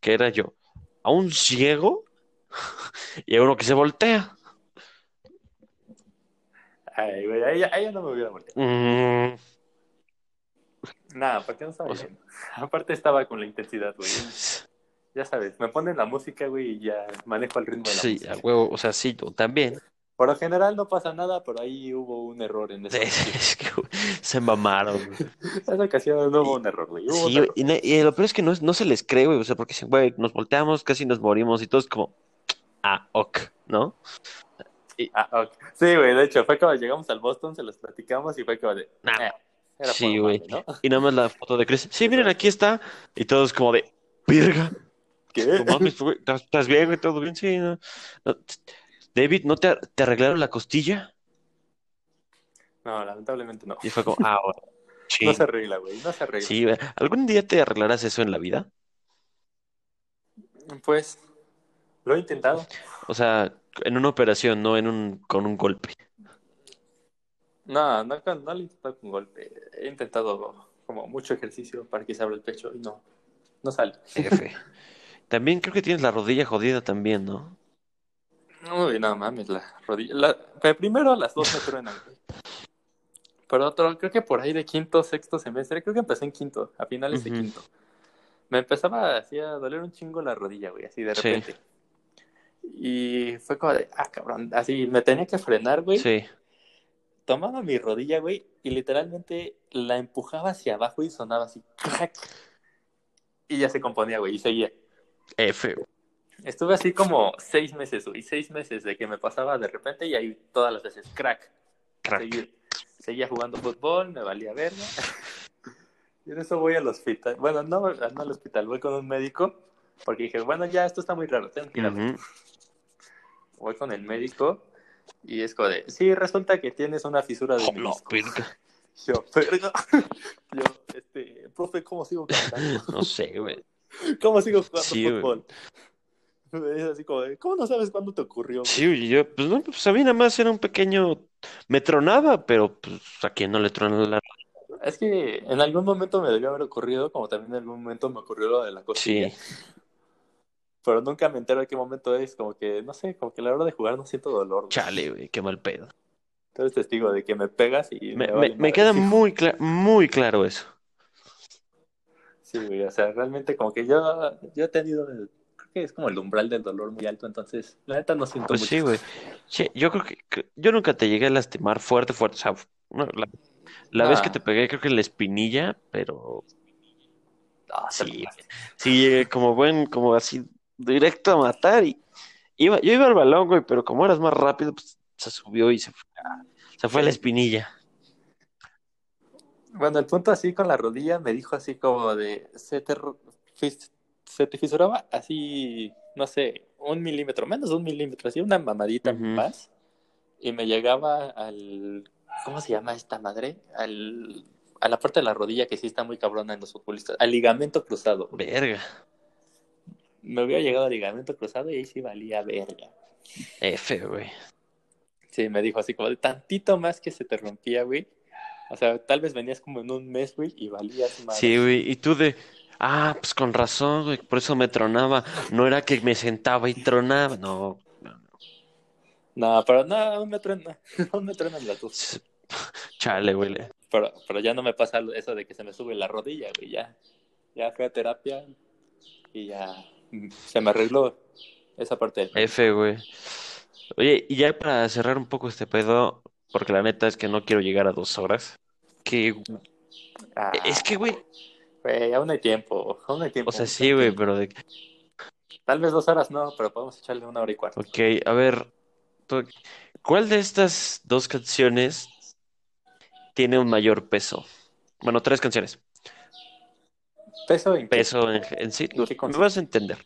[SPEAKER 1] que era yo, a un ciego <laughs> y a uno que se voltea.
[SPEAKER 2] Ay, güey, ahí ya no me hubiera muerto.
[SPEAKER 1] Mm,
[SPEAKER 2] Nada, porque no estaba
[SPEAKER 1] O sea-. <laughs>
[SPEAKER 2] Aparte estaba con la intensidad, güey. <laughs> Ya sabes, me ponen la música, güey, y ya manejo el ritmo de la
[SPEAKER 1] sí,
[SPEAKER 2] música.
[SPEAKER 1] a huevo, o sea, sí, yo también.
[SPEAKER 2] Por lo general no pasa nada, pero ahí hubo un error en <laughs> ocasión.
[SPEAKER 1] Es que se mamaron. <laughs>
[SPEAKER 2] Esa ocasión no hubo un error, güey. Hubo
[SPEAKER 1] Sí,
[SPEAKER 2] error.
[SPEAKER 1] y, y lo peor es que no, no se les cree, güey. O sea, porque güey, nos volteamos, casi nos morimos y todo es como, ah, ok, ¿no?
[SPEAKER 2] Ah, ok. Sí, güey, de hecho, fue cuando llegamos al Boston, se los platicamos y fue como de.
[SPEAKER 1] Nah.
[SPEAKER 2] eh, era
[SPEAKER 1] Sí, güey. Y nada más la foto de Chris. Sí, miren, aquí está. Y todos como de, virga.
[SPEAKER 2] ¿Qué?
[SPEAKER 1] No mames, güey, ¿estás estás bien, güey? ¿Todo bien? Sí, no. No, David, ¿no te, te arreglaron la costilla?
[SPEAKER 2] No, lamentablemente no.
[SPEAKER 1] Y fue como, ah, bueno. Sí, <laughs>
[SPEAKER 2] No se arregla, güey, no se arregla.
[SPEAKER 1] sí. ¿Algún día te arreglarás eso en la vida?
[SPEAKER 2] Pues, lo he intentado.
[SPEAKER 1] O sea, en una operación, no en un, con un golpe.
[SPEAKER 2] No, no, no lo he intentado con golpe. He intentado como mucho ejercicio para que se abra el pecho y no, no sale.
[SPEAKER 1] F. <laughs> También creo que tienes la rodilla jodida también, ¿no?
[SPEAKER 2] Uy, no mames, la rodilla. La... primero las dos me <laughs> truenan, güey. Pero otro, creo que por ahí de quinto, sexto semestre, creo que empecé en quinto, a finales de quinto. Me empezaba así a doler un chingo la rodilla, güey, así de
[SPEAKER 1] Sí.
[SPEAKER 2] repente. Y fue como de, ah, cabrón, así me tenía que frenar, güey.
[SPEAKER 1] Sí.
[SPEAKER 2] Tomaba mi rodilla, güey, y literalmente la empujaba hacia abajo y sonaba así, crack. Y ya se componía, güey, y seguía.
[SPEAKER 1] F.
[SPEAKER 2] Estuve así como seis meses, güey, seis meses de que me pasaba de repente y ahí todas las veces, crack.
[SPEAKER 1] Crack.
[SPEAKER 2] Seguía, seguía jugando fútbol, me valía verga. <laughs> Y en eso voy al hospital. Bueno, no, no al hospital, voy con un médico porque dije, bueno, ya esto está muy raro, tengo que ir a ver.
[SPEAKER 1] Ujú.
[SPEAKER 2] Voy con el médico y es como de, sí, resulta que tienes una fisura de
[SPEAKER 1] Oh, no,
[SPEAKER 2] menisco.
[SPEAKER 1] verga. <laughs>
[SPEAKER 2] Yo, verga. <laughs> Yo, este, profe, ¿cómo sigo cantando?
[SPEAKER 1] No sé, güey.
[SPEAKER 2] ¿Cómo sigo jugando
[SPEAKER 1] Sí,
[SPEAKER 2] fútbol? Me <laughs> dice así como de, ¿cómo no sabes cuándo te ocurrió?
[SPEAKER 1] Sí, güey, yo, pues no, pues a mí nada más era un pequeño. Me tronaba, pero pues a quien no le trona la. <laughs>
[SPEAKER 2] Es que en algún momento me debió haber ocurrido, como también en algún momento me ocurrió lo de la costilla.
[SPEAKER 1] Sí. <laughs>
[SPEAKER 2] Pero nunca me entero de qué momento es, como que, no sé, como que a la hora de jugar no siento dolor. güey.
[SPEAKER 1] Chale, güey, qué mal pedo.
[SPEAKER 2] Tú eres testigo de que me pegas y
[SPEAKER 1] Me,
[SPEAKER 2] me, vale
[SPEAKER 1] queda muy, cla- muy claro eso.
[SPEAKER 2] Sí, güey, o sea, realmente como que yo, yo he tenido, el- que es como el umbral del dolor muy alto, entonces, la neta no siento
[SPEAKER 1] Pues
[SPEAKER 2] mucho.
[SPEAKER 1] sí, güey. Sí, yo creo que, que- yo nunca te llegué a lastimar fuerte, fuerte. O sea, la, vez que te pegué, creo que en la espinilla, pero
[SPEAKER 2] Ah,
[SPEAKER 1] Sí. sí llegué como buen, como así, directo a matar y iba, yo iba al balón, güey, pero como eras más rápido, pues se subió y se fue, a- se fue a la espinilla.
[SPEAKER 2] Bueno, el punto así con la rodilla me dijo así como de, se te, fis- se te fisuraba así, no sé, un milímetro, menos de un milímetro, así una mamadita más, y me llegaba al, ¿cómo se llama esta madre? Al, a la parte de la rodilla que sí está muy cabrona en los futbolistas, al ligamento cruzado.
[SPEAKER 1] Verga.
[SPEAKER 2] Me hubiera llegado al ligamento cruzado y ahí sí valía verga.
[SPEAKER 1] F, güey.
[SPEAKER 2] Sí, me dijo así como de tantito más que se te rompía, güey. O sea, tal vez venías como en un mes, güey, y valías más.
[SPEAKER 1] Sí, güey. Y tú de, ah, pues con razón, güey, por eso me tronaba. No era que me sentaba y tronaba. No, no, no.
[SPEAKER 2] No, pero no, aún me truenan, <laughs> aún me truenan las dos. <laughs>
[SPEAKER 1] Chale, güey.
[SPEAKER 2] Pero, pero ya no me pasa eso de que se me sube la rodilla, güey, ya. Ya fui a terapia y ya se me arregló esa parte del...
[SPEAKER 1] F, güey. Oye, y ya para cerrar un poco este pedo, porque la neta es que no quiero llegar a dos horas. Que
[SPEAKER 2] Ah,
[SPEAKER 1] es que, güey,
[SPEAKER 2] Güey, aún hay tiempo, aún hay tiempo.
[SPEAKER 1] o sea, sí, güey, pero de
[SPEAKER 2] Tal vez dos horas no, pero podemos echarle una hora y cuarto.
[SPEAKER 1] Ok, a ver, ¿cuál de estas dos canciones tiene un mayor peso? Bueno, tres canciones.
[SPEAKER 2] Peso en qué?
[SPEAKER 1] Peso en, en sí,
[SPEAKER 2] ¿En qué
[SPEAKER 1] me vas a entender.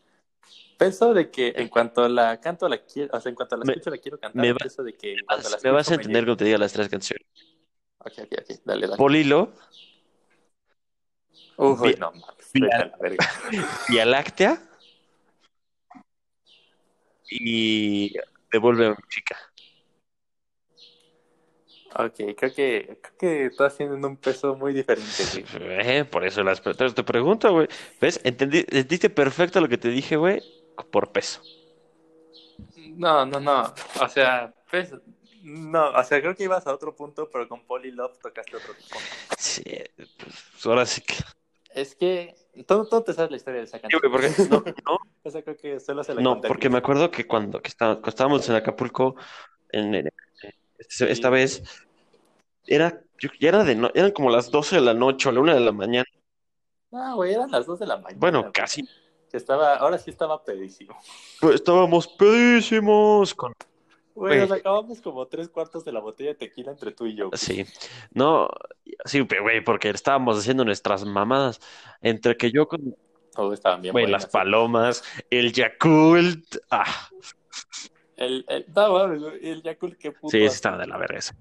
[SPEAKER 2] Peso de que en cuanto la canto la quiero, o sea, en cuanto la
[SPEAKER 1] Me-
[SPEAKER 2] escucho la quiero cantar,
[SPEAKER 1] me va-
[SPEAKER 2] peso de que cuanto la
[SPEAKER 1] Me vas a
[SPEAKER 2] me
[SPEAKER 1] entender cuando te diga las tres canciones.
[SPEAKER 2] Ok, ok, ok, dale, dale.
[SPEAKER 1] Polilo,
[SPEAKER 2] Uy,
[SPEAKER 1] Vía-
[SPEAKER 2] no <laughs>
[SPEAKER 1] Láctea y Devuelve a mi chica.
[SPEAKER 2] Ok, creo que, creo que todas tienen un peso muy diferente, güey.
[SPEAKER 1] Eh, por eso las te pregunto, güey. ¿Ves? Entendí, entendiste perfecto lo que te dije, güey, por peso.
[SPEAKER 2] No, no, no. O sea, pues, no, o sea, creo que ibas a otro punto, pero con Polly Love tocaste otro punto.
[SPEAKER 1] Sí, pues ahora sí que.
[SPEAKER 2] Es que todo, todo te sabes la historia de esa
[SPEAKER 1] Sí,
[SPEAKER 2] canción.
[SPEAKER 1] porque no, <laughs> no,
[SPEAKER 2] O sea, creo que solo se la
[SPEAKER 1] No, porque me acuerdo que cuando, que está- cuando estábamos en Acapulco, en, en- este- esta
[SPEAKER 2] Sí.
[SPEAKER 1] vez era, yo- ya era de no- eran como las 12 de la noche o la 1 de la mañana.
[SPEAKER 2] No, güey, eran las 2 de la mañana.
[SPEAKER 1] Bueno, casi.
[SPEAKER 2] Estaba, ahora sí estaba pedísimo.
[SPEAKER 1] Pues estábamos pedísimos con
[SPEAKER 2] Güey, nos acabamos como tres cuartos de la botella de tequila entre tú y yo. güey.
[SPEAKER 1] Sí, no, sí, pero, güey, porque estábamos haciendo nuestras mamadas. Entre que yo con
[SPEAKER 2] Oh, estaban bien
[SPEAKER 1] güey,
[SPEAKER 2] buenas.
[SPEAKER 1] las palomas, el Yakult, ah,
[SPEAKER 2] El, el, no, el Yakult, qué puto.
[SPEAKER 1] sí, sí estaba de la verga eso.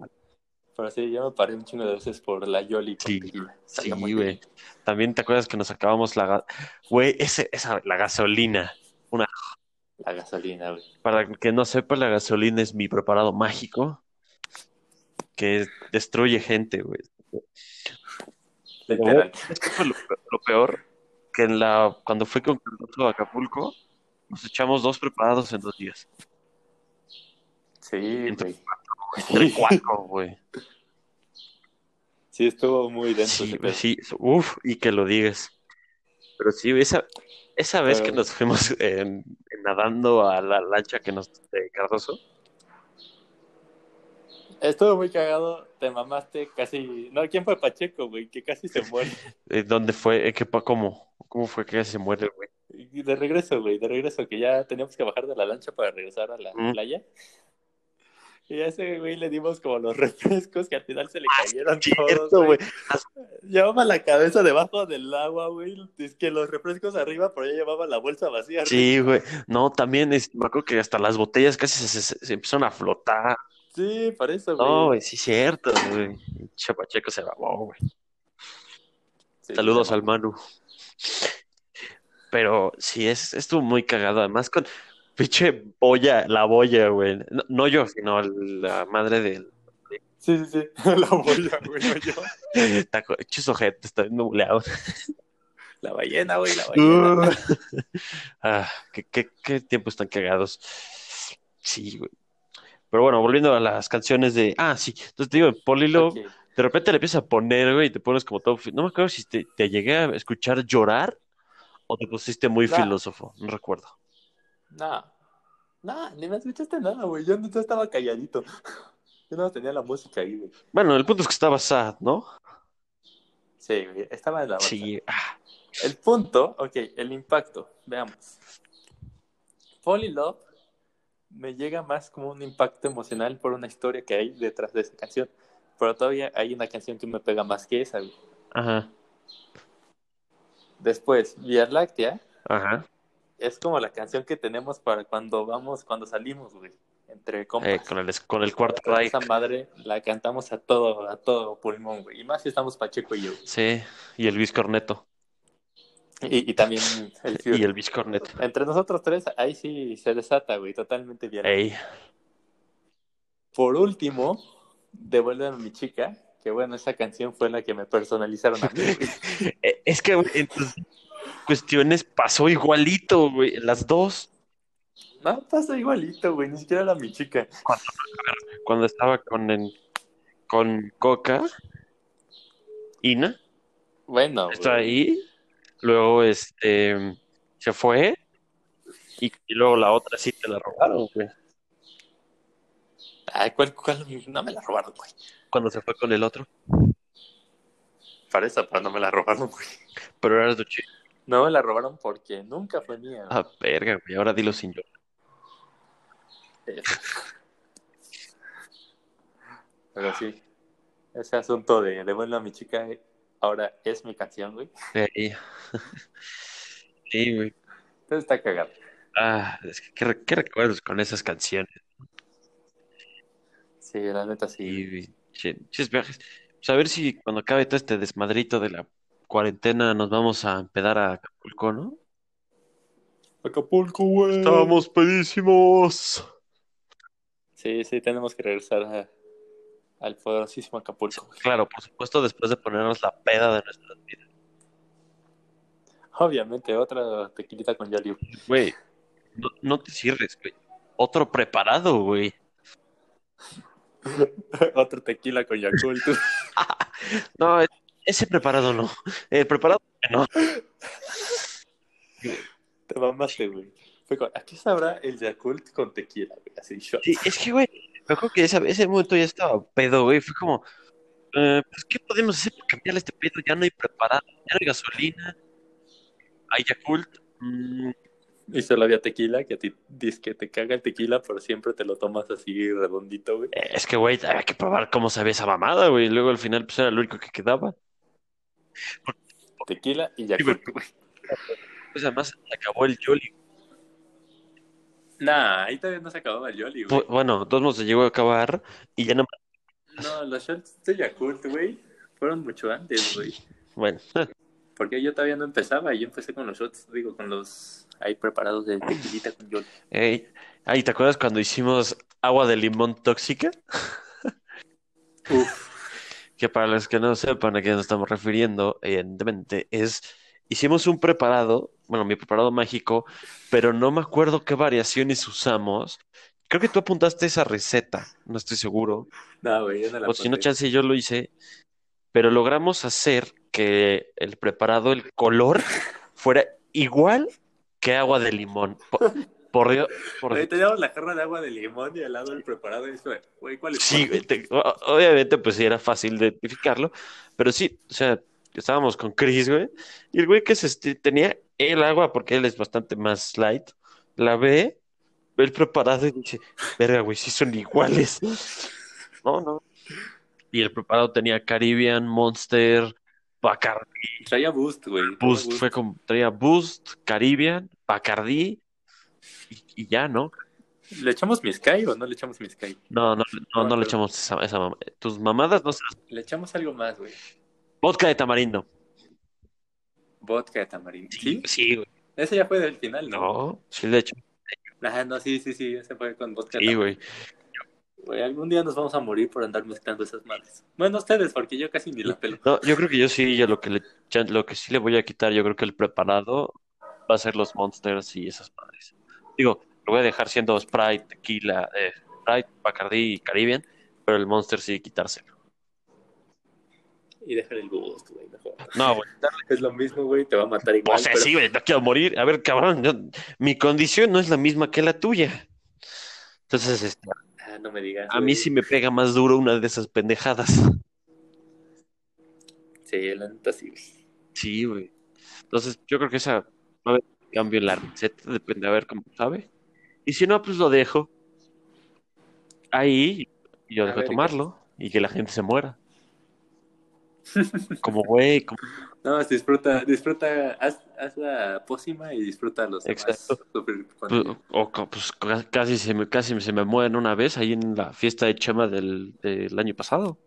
[SPEAKER 2] Pero sí, yo me paré un chingo de veces por la Yoli
[SPEAKER 1] Sí. Sí, güey.
[SPEAKER 2] bien.
[SPEAKER 1] También te acuerdas que nos acabamos la, güey, ese, esa, la gasolina.
[SPEAKER 2] La gasolina, güey.
[SPEAKER 1] Para que no sepa, la gasolina es mi preparado mágico que destruye gente, güey.
[SPEAKER 2] Literal.
[SPEAKER 1] ¿Sabes qué fue lo, lo peor? Que en la, cuando fui con Cardoso a Acapulco, nos echamos dos preparados en dos días.
[SPEAKER 2] Sí,
[SPEAKER 1] Entre-
[SPEAKER 2] güey.
[SPEAKER 1] Entre cuatro, güey.
[SPEAKER 2] Sí, estuvo muy denso
[SPEAKER 1] Sí, güey, sí, uf, y que lo digas. Pero sí, güey, esa, esa vez
[SPEAKER 2] Pero-
[SPEAKER 1] que nos fuimos en nadando a la lancha que nos de Cardoso,
[SPEAKER 2] Estuvo muy cagado, te mamaste casi. No, ¿quién fue Pacheco, güey? Que casi se muere. <laughs>
[SPEAKER 1] eh, ¿dónde fue? Eh, ¿qué cómo? ¿Cómo fue que se muere, güey?
[SPEAKER 2] De regreso, güey, de regreso, que ya teníamos que bajar de la lancha para regresar a la
[SPEAKER 1] Mm.
[SPEAKER 2] playa. Y a ese güey le dimos como los <laughs> refrescos que al final se le cayeron todos,
[SPEAKER 1] Cierto,
[SPEAKER 2] güey.
[SPEAKER 1] güey.
[SPEAKER 2] Llevaba la cabeza debajo del agua, güey. Es que los refrescos arriba, pero ya llevaba la bolsa vacía.
[SPEAKER 1] Sí, güey. No, también es, me acuerdo que hasta las botellas casi se, se- se empezaron a flotar.
[SPEAKER 2] Sí, por eso, güey.
[SPEAKER 1] No, güey, sí, cierto, güey. Chapacheco se babó, güey.
[SPEAKER 2] Sí,
[SPEAKER 1] Saludos al Manu. Pero sí, es, estuvo muy cagado. Además, con pinche boya, la boya, güey. No, no yo, sino la madre del.
[SPEAKER 2] Sí, sí, sí. <laughs> La boya, güey, no yo.
[SPEAKER 1] Taco, chis ojetes, está nublado.
[SPEAKER 2] La ballena, güey, la ballena.
[SPEAKER 1] Ah, qué, qué, qué tiempos tan cagados. Sí, güey. Pero bueno, volviendo a las canciones de. Ah, sí. Entonces te digo, Polilo,
[SPEAKER 2] Ok.
[SPEAKER 1] de repente le empiezas a poner, güey, y te pones como todo. No me acuerdo si te, te llegué a escuchar llorar o te pusiste muy
[SPEAKER 2] Nah.
[SPEAKER 1] filósofo. No recuerdo.
[SPEAKER 2] No. No, ni me escuchaste nada, güey. Yo, yo estaba calladito. <laughs> Yo no tenía la música ahí, güey.
[SPEAKER 1] Bueno, el punto es que estaba sad, ¿no?
[SPEAKER 2] Sí, güey. Estaba en la.
[SPEAKER 1] Sí. ah,
[SPEAKER 2] El punto, ok, el impacto. Veamos. Fall in Love me llega más como un impacto emocional por una historia que hay detrás de esa canción. Pero todavía hay una canción que me pega más que esa, güey.
[SPEAKER 1] Ajá.
[SPEAKER 2] Después, Vía Láctea
[SPEAKER 1] Ajá.
[SPEAKER 2] Es como la canción que tenemos para cuando vamos, cuando salimos, güey. Entre compas.
[SPEAKER 1] Eh, con el, con el cuarto Reich.
[SPEAKER 2] esa madre la cantamos a todo, a todo pulmón, güey. Y más si estamos Pacheco y yo.
[SPEAKER 1] Sí. Y el Luis Corneto.
[SPEAKER 2] Y, y también el Fury. <laughs>
[SPEAKER 1] Y el Luis Corneto.
[SPEAKER 2] Entre nosotros tres, ahí sí se desata, güey. Totalmente bien.
[SPEAKER 1] Ey.
[SPEAKER 2] Por último, Devuélveme a mi chica. Que bueno, esa canción fue la que me personalizaron a mí. <laughs>
[SPEAKER 1] Eh, Es que güey, en tus cuestiones pasó igualito, güey. Las dos.
[SPEAKER 2] No, pasa igualito, güey. Ni siquiera era mi chica.
[SPEAKER 1] Cuando estaba con, el- con Coca. Ina.
[SPEAKER 2] Bueno,
[SPEAKER 1] Está
[SPEAKER 2] güey.
[SPEAKER 1] ahí. Luego, este. Se fue. Y, y luego la otra sí te la robaron, güey.
[SPEAKER 2] Ay, ¿cuál, cuál? No me la robaron, güey.
[SPEAKER 1] Cuando se fue con el otro.
[SPEAKER 2] Para esa, pero no me la robaron, güey.
[SPEAKER 1] Pero eras de chido.
[SPEAKER 2] No me la robaron porque nunca fue mía.
[SPEAKER 1] Ah, verga, güey. Ahora dilo sin yo.
[SPEAKER 2] Eso. Pero sí, ese asunto de Devuelve a mi chica ahora es mi canción, güey.
[SPEAKER 1] Ey. <laughs> Sí, güey.
[SPEAKER 2] Entonces está cagado.
[SPEAKER 1] Ah, es que qué, re- qué recuerdos con esas canciones.
[SPEAKER 2] Sí, la neta sí.
[SPEAKER 1] Y, güey, che- ches viajes. Pues a ver si cuando acabe todo este desmadrito de la cuarentena nos vamos a empedar a Acapulco, ¿no?
[SPEAKER 2] Acapulco, güey.
[SPEAKER 1] Estábamos pedísimos.
[SPEAKER 2] Sí, sí, tenemos que regresar a- al poderosísimo Acapulco.
[SPEAKER 1] Claro, por supuesto, después de ponernos la peda de nuestras vidas.
[SPEAKER 2] Obviamente, otra tequilita con Yaliu.
[SPEAKER 1] Güey, no, no te cierres, güey. Otro preparado, güey. <laughs>
[SPEAKER 2] Otro tequila con Yakult. <laughs>
[SPEAKER 1] No, e- ese preparado no. El preparado no.
[SPEAKER 2] Te mamaste, güey. Fue con, ¿a qué sabrá el Yakult con tequila, güey? Así, shot.
[SPEAKER 1] Sí, es que, güey, Me acuerdo que esa, ese momento ya estaba pedo, güey. Fue como, eh, pues, ¿qué podemos hacer para cambiarle este pedo? Ya no hay preparado, ya no hay gasolina, hay Yakult. mm,
[SPEAKER 2] Y solo había tequila, que a ti dices que te caga el tequila, pero siempre te lo tomas así redondito, güey.
[SPEAKER 1] es que, güey, había que probar cómo sabía esa mamada, güey. Luego al final, pues era lo único que quedaba.
[SPEAKER 2] Tequila y Yakult.
[SPEAKER 1] Pues además se acabó el Yoli.
[SPEAKER 2] Nah, ahí todavía no se acababa el Yoli, güey.
[SPEAKER 1] Bu- Bueno, todos modos se llegó a acabar y ya no.
[SPEAKER 2] No, los shots de Yakult, güey, fueron mucho antes, güey.
[SPEAKER 1] Bueno, <laughs>
[SPEAKER 2] Porque yo todavía no empezaba, yo empecé con los shots, digo, con los ahí preparados de tequilita con Yoli.
[SPEAKER 1] ey, ay, ¿te acuerdas cuando hicimos agua de limón tóxica? <laughs>
[SPEAKER 2] Uf,
[SPEAKER 1] Que para los que no sepan a qué nos estamos refiriendo, evidentemente, es, hicimos un preparado, bueno, mi preparado mágico, pero no me acuerdo qué variaciones usamos. Creo que tú apuntaste esa receta, no estoy seguro.
[SPEAKER 2] no, güey, yo no la
[SPEAKER 1] O si no, chance yo lo hice, pero logramos hacer que el preparado, el color, fuera igual que agua de limón. Por, Dios, por
[SPEAKER 2] Ahí teníamos la jarra de agua de limón y al lado el preparado y eso, güey, ¿cuál es?
[SPEAKER 1] Sí, güey, te- obviamente pues sí era fácil de identificarlo, pero sí, o sea, estábamos con Chris, güey, y el güey que se esti- tenía el agua, porque él es bastante más light, la ve, ve el preparado y dice, verga, güey, sí son iguales. No, no. Y el preparado tenía Caribbean, Monster, Bacardi,
[SPEAKER 2] Traía Boost, güey.
[SPEAKER 1] Boost, fue como, traía Boost, Caribbean, Bacardi, y, y ya, ¿no?
[SPEAKER 2] ¿Le echamos Mizcay o no le echamos Mizcay?
[SPEAKER 1] No, no, no, no le echamos esa, esa mam- Tus mamadas no se las...
[SPEAKER 2] Le echamos algo más, güey.
[SPEAKER 1] Vodka de tamarindo.
[SPEAKER 2] Vodka de tamarindo. ¿Sí?
[SPEAKER 1] Sí, güey.
[SPEAKER 2] Ese ya fue del final, ¿no?
[SPEAKER 1] No, sí, de hecho.
[SPEAKER 2] Ah, no, sí, sí, sí, ese fue con vodka de
[SPEAKER 1] Sí,
[SPEAKER 2] tamarindo.
[SPEAKER 1] güey.
[SPEAKER 2] Güey, algún día nos vamos a morir por andar mezclando esas madres. Bueno, ustedes, porque yo casi ni la pelo.
[SPEAKER 1] No, yo creo que yo sí, yo lo que le, ya lo que sí le voy a quitar, yo creo que el preparado va a ser los Monsters y esas madres. Digo, lo voy a dejar siendo Sprite, tequila, eh, Sprite, Bacardi y Caribbean, pero el Monster sí quitárselo.
[SPEAKER 2] Y dejar el Boost, güey, mejor.
[SPEAKER 1] No, güey. <laughs>
[SPEAKER 2] Es lo mismo, güey, te va a matar igual.
[SPEAKER 1] O sea,
[SPEAKER 2] pero-
[SPEAKER 1] sí, güey, no quiero morir. A ver, cabrón, yo- mi condición no es la misma que la tuya. Entonces, este,
[SPEAKER 2] Ah, no me digas.
[SPEAKER 1] a mí
[SPEAKER 2] güey.
[SPEAKER 1] sí me pega más duro una de esas pendejadas.
[SPEAKER 2] Sí, la neta sí, güey.
[SPEAKER 1] Sí, güey. Entonces, yo creo que esa a haber cambio en la receta, depende a ver cómo sabe. Y si no, pues lo dejo ahí y yo
[SPEAKER 2] A
[SPEAKER 1] dejo de tomarlo y que la gente se muera. <laughs> Como güey, como...
[SPEAKER 2] No, disfruta, disfruta, haz, haz la pócima y disfruta los demás.
[SPEAKER 1] Exacto.
[SPEAKER 2] con
[SPEAKER 1] pues, o pues, ca- casi se me, casi se me mueren una vez ahí en la fiesta de Chema del, del año pasado.